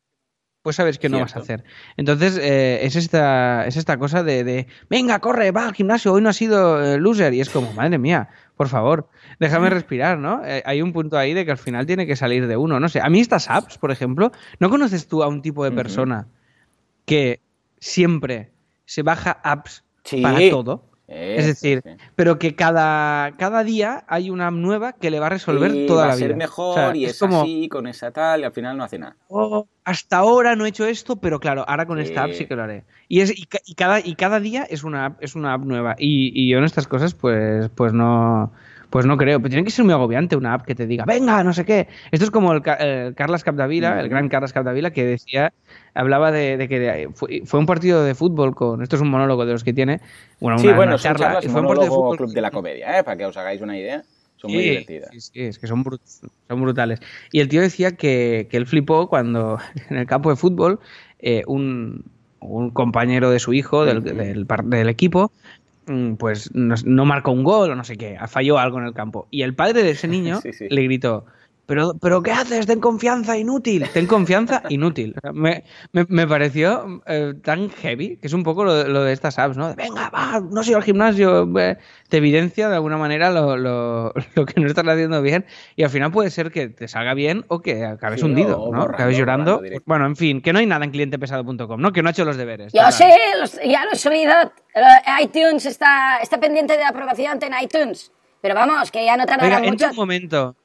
pues sabes que no vas a hacer. Entonces, eh, es, esta, es esta cosa de, venga, corre, va al gimnasio, hoy no has sido eh, loser. Y es como, madre mía, por favor, déjame respirar, ¿no? Eh, hay un punto ahí de que al final tiene que salir de uno, no sé. A mí estas apps, por ejemplo, ¿no conoces tú a un tipo de persona que siempre se baja apps para todo? Es decir, pero que cada, cada día hay una nueva que le va a resolver toda la vida. Va a ser mejor y es, así, con esa tal, y al final no hace nada. Oh, hasta ahora no he hecho esto, pero claro, ahora con esta app sí que lo haré. Y, es, y, cada, y cada día es una app, es una app nueva. Y, y yo en estas cosas, pues, pues no pues no creo, pero tiene que ser muy agobiante una app que te diga, venga, no sé qué. Esto es como el, Carlos Capdavila, el gran Carlos Capdavila, que decía, hablaba de, que fue, un partido de fútbol con, esto es un monólogo de los que tiene, bueno, una, sí, bueno, charla, fue un partido de fútbol club de la comedia, ¿eh? para que os hagáis una idea. Son muy divertidas. Sí, sí, es que son, son brutales. Y el tío decía que, que él flipó cuando en el campo de fútbol eh, un, un compañero de su hijo, del, del, del, equipo, pues no, marcó un gol o no sé qué, falló algo en el campo. Y el padre de ese niño le gritó, pero, pero ¿qué haces? Ten confianza, inútil. Ten confianza, inútil. me, me, pareció eh, tan heavy, que es un poco lo, de estas apps, ¿no? Venga, va, no soy al gimnasio. Te evidencia de alguna manera lo, lo, lo, que no estás haciendo bien. Y al final puede ser que te salga bien o que acabes hundido, ¿no? acabes llorando. Bueno, en fin, que no hay nada en clientepesado.com, ¿no? Que no ha hecho los deberes. Yo sé, ya lo he subido. iTunes está, está pendiente de aprobación en iTunes. Pero vamos, que ya no tardará Oiga, mucho. un momento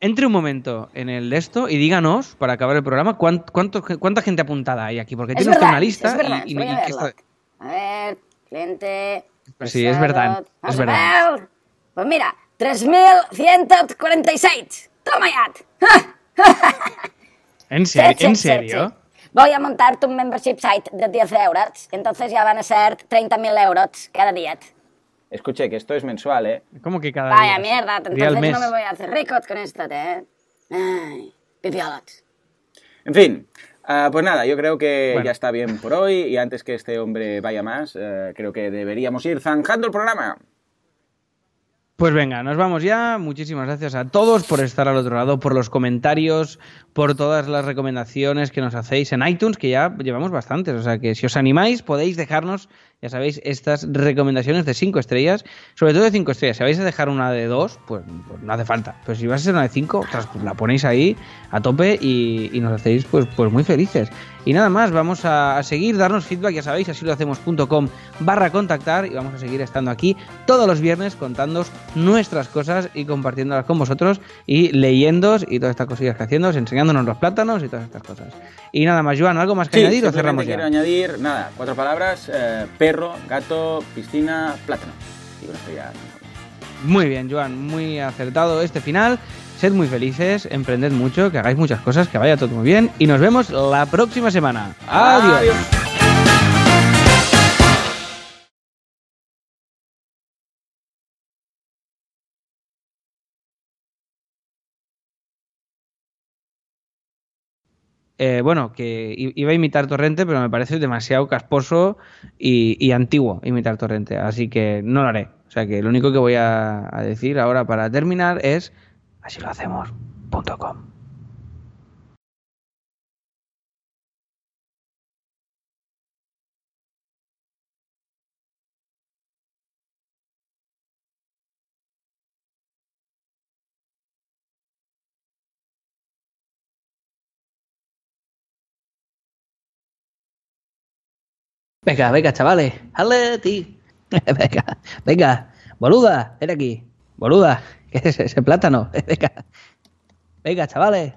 entre un momento en el esto y díganos, para acabar el programa, cuánto, cuánta gente apuntada hay aquí, porque tiene usted una lista es verdad, y, a, ver, cliente... Pues sí, es verdad, es verdad. Pues mira, 3.146. Toma ya. ¿En, serio? ¿En serio? Voy a montar tu membership site de 10 euros, entonces ya van a ser 30.000 euros cada día. Escuche, que esto es mensual, ¿eh? ¿Cómo que cada Vaya mierda, entonces no me voy a hacer rico con esto, ¿eh? Ay. En fin, uh, pues nada, yo creo que ya está bien por hoy y antes que este hombre vaya más, uh, creo que deberíamos ir zanjando el programa. Pues venga, nos vamos ya. Muchísimas gracias a todos por estar al otro lado, por los comentarios, por todas las recomendaciones que nos hacéis en iTunes, que ya llevamos bastantes. O sea que si os animáis, podéis dejarnos ya sabéis, estas recomendaciones de 5 estrellas, sobre todo de 5 estrellas. Si vais a dejar una de 2, pues, pues, no hace falta. Pero si vais a ser una de 5, pues la ponéis ahí a tope y, nos hacéis pues, pues muy felices. Y nada más, vamos a, seguir, darnos feedback, ya sabéis, así lo hacemos.com barra contactar y vamos a seguir estando aquí todos los viernes contándoos nuestras cosas y compartiéndolas con vosotros y leyéndos y todas estas cosillas que haciendo, enseñándonos los plátanos y todas estas cosas. Y nada más, Joan, ¿algo más que añadir o cerramos ya? quiero añadir, nada, cuatro palabras, eh, perro, gato, piscina, plátano. Y bueno, ya... Muy bien, Joan, muy acertado este final. Sed muy felices, emprended mucho, que hagáis muchas cosas, que vaya todo muy bien y nos vemos la próxima semana. Adiós. Eh, bueno, que iba a imitar Torrente, pero me parece demasiado casposo y, antiguo imitar Torrente, así que no lo haré. O sea que lo único que voy a, a decir ahora para terminar es así lo hacemos.com. Venga, venga, chavales. ¡Ale, ti! venga, venga. Boluda, ven aquí. Boluda, ¿qué es ese plátano? venga. Venga, chavales.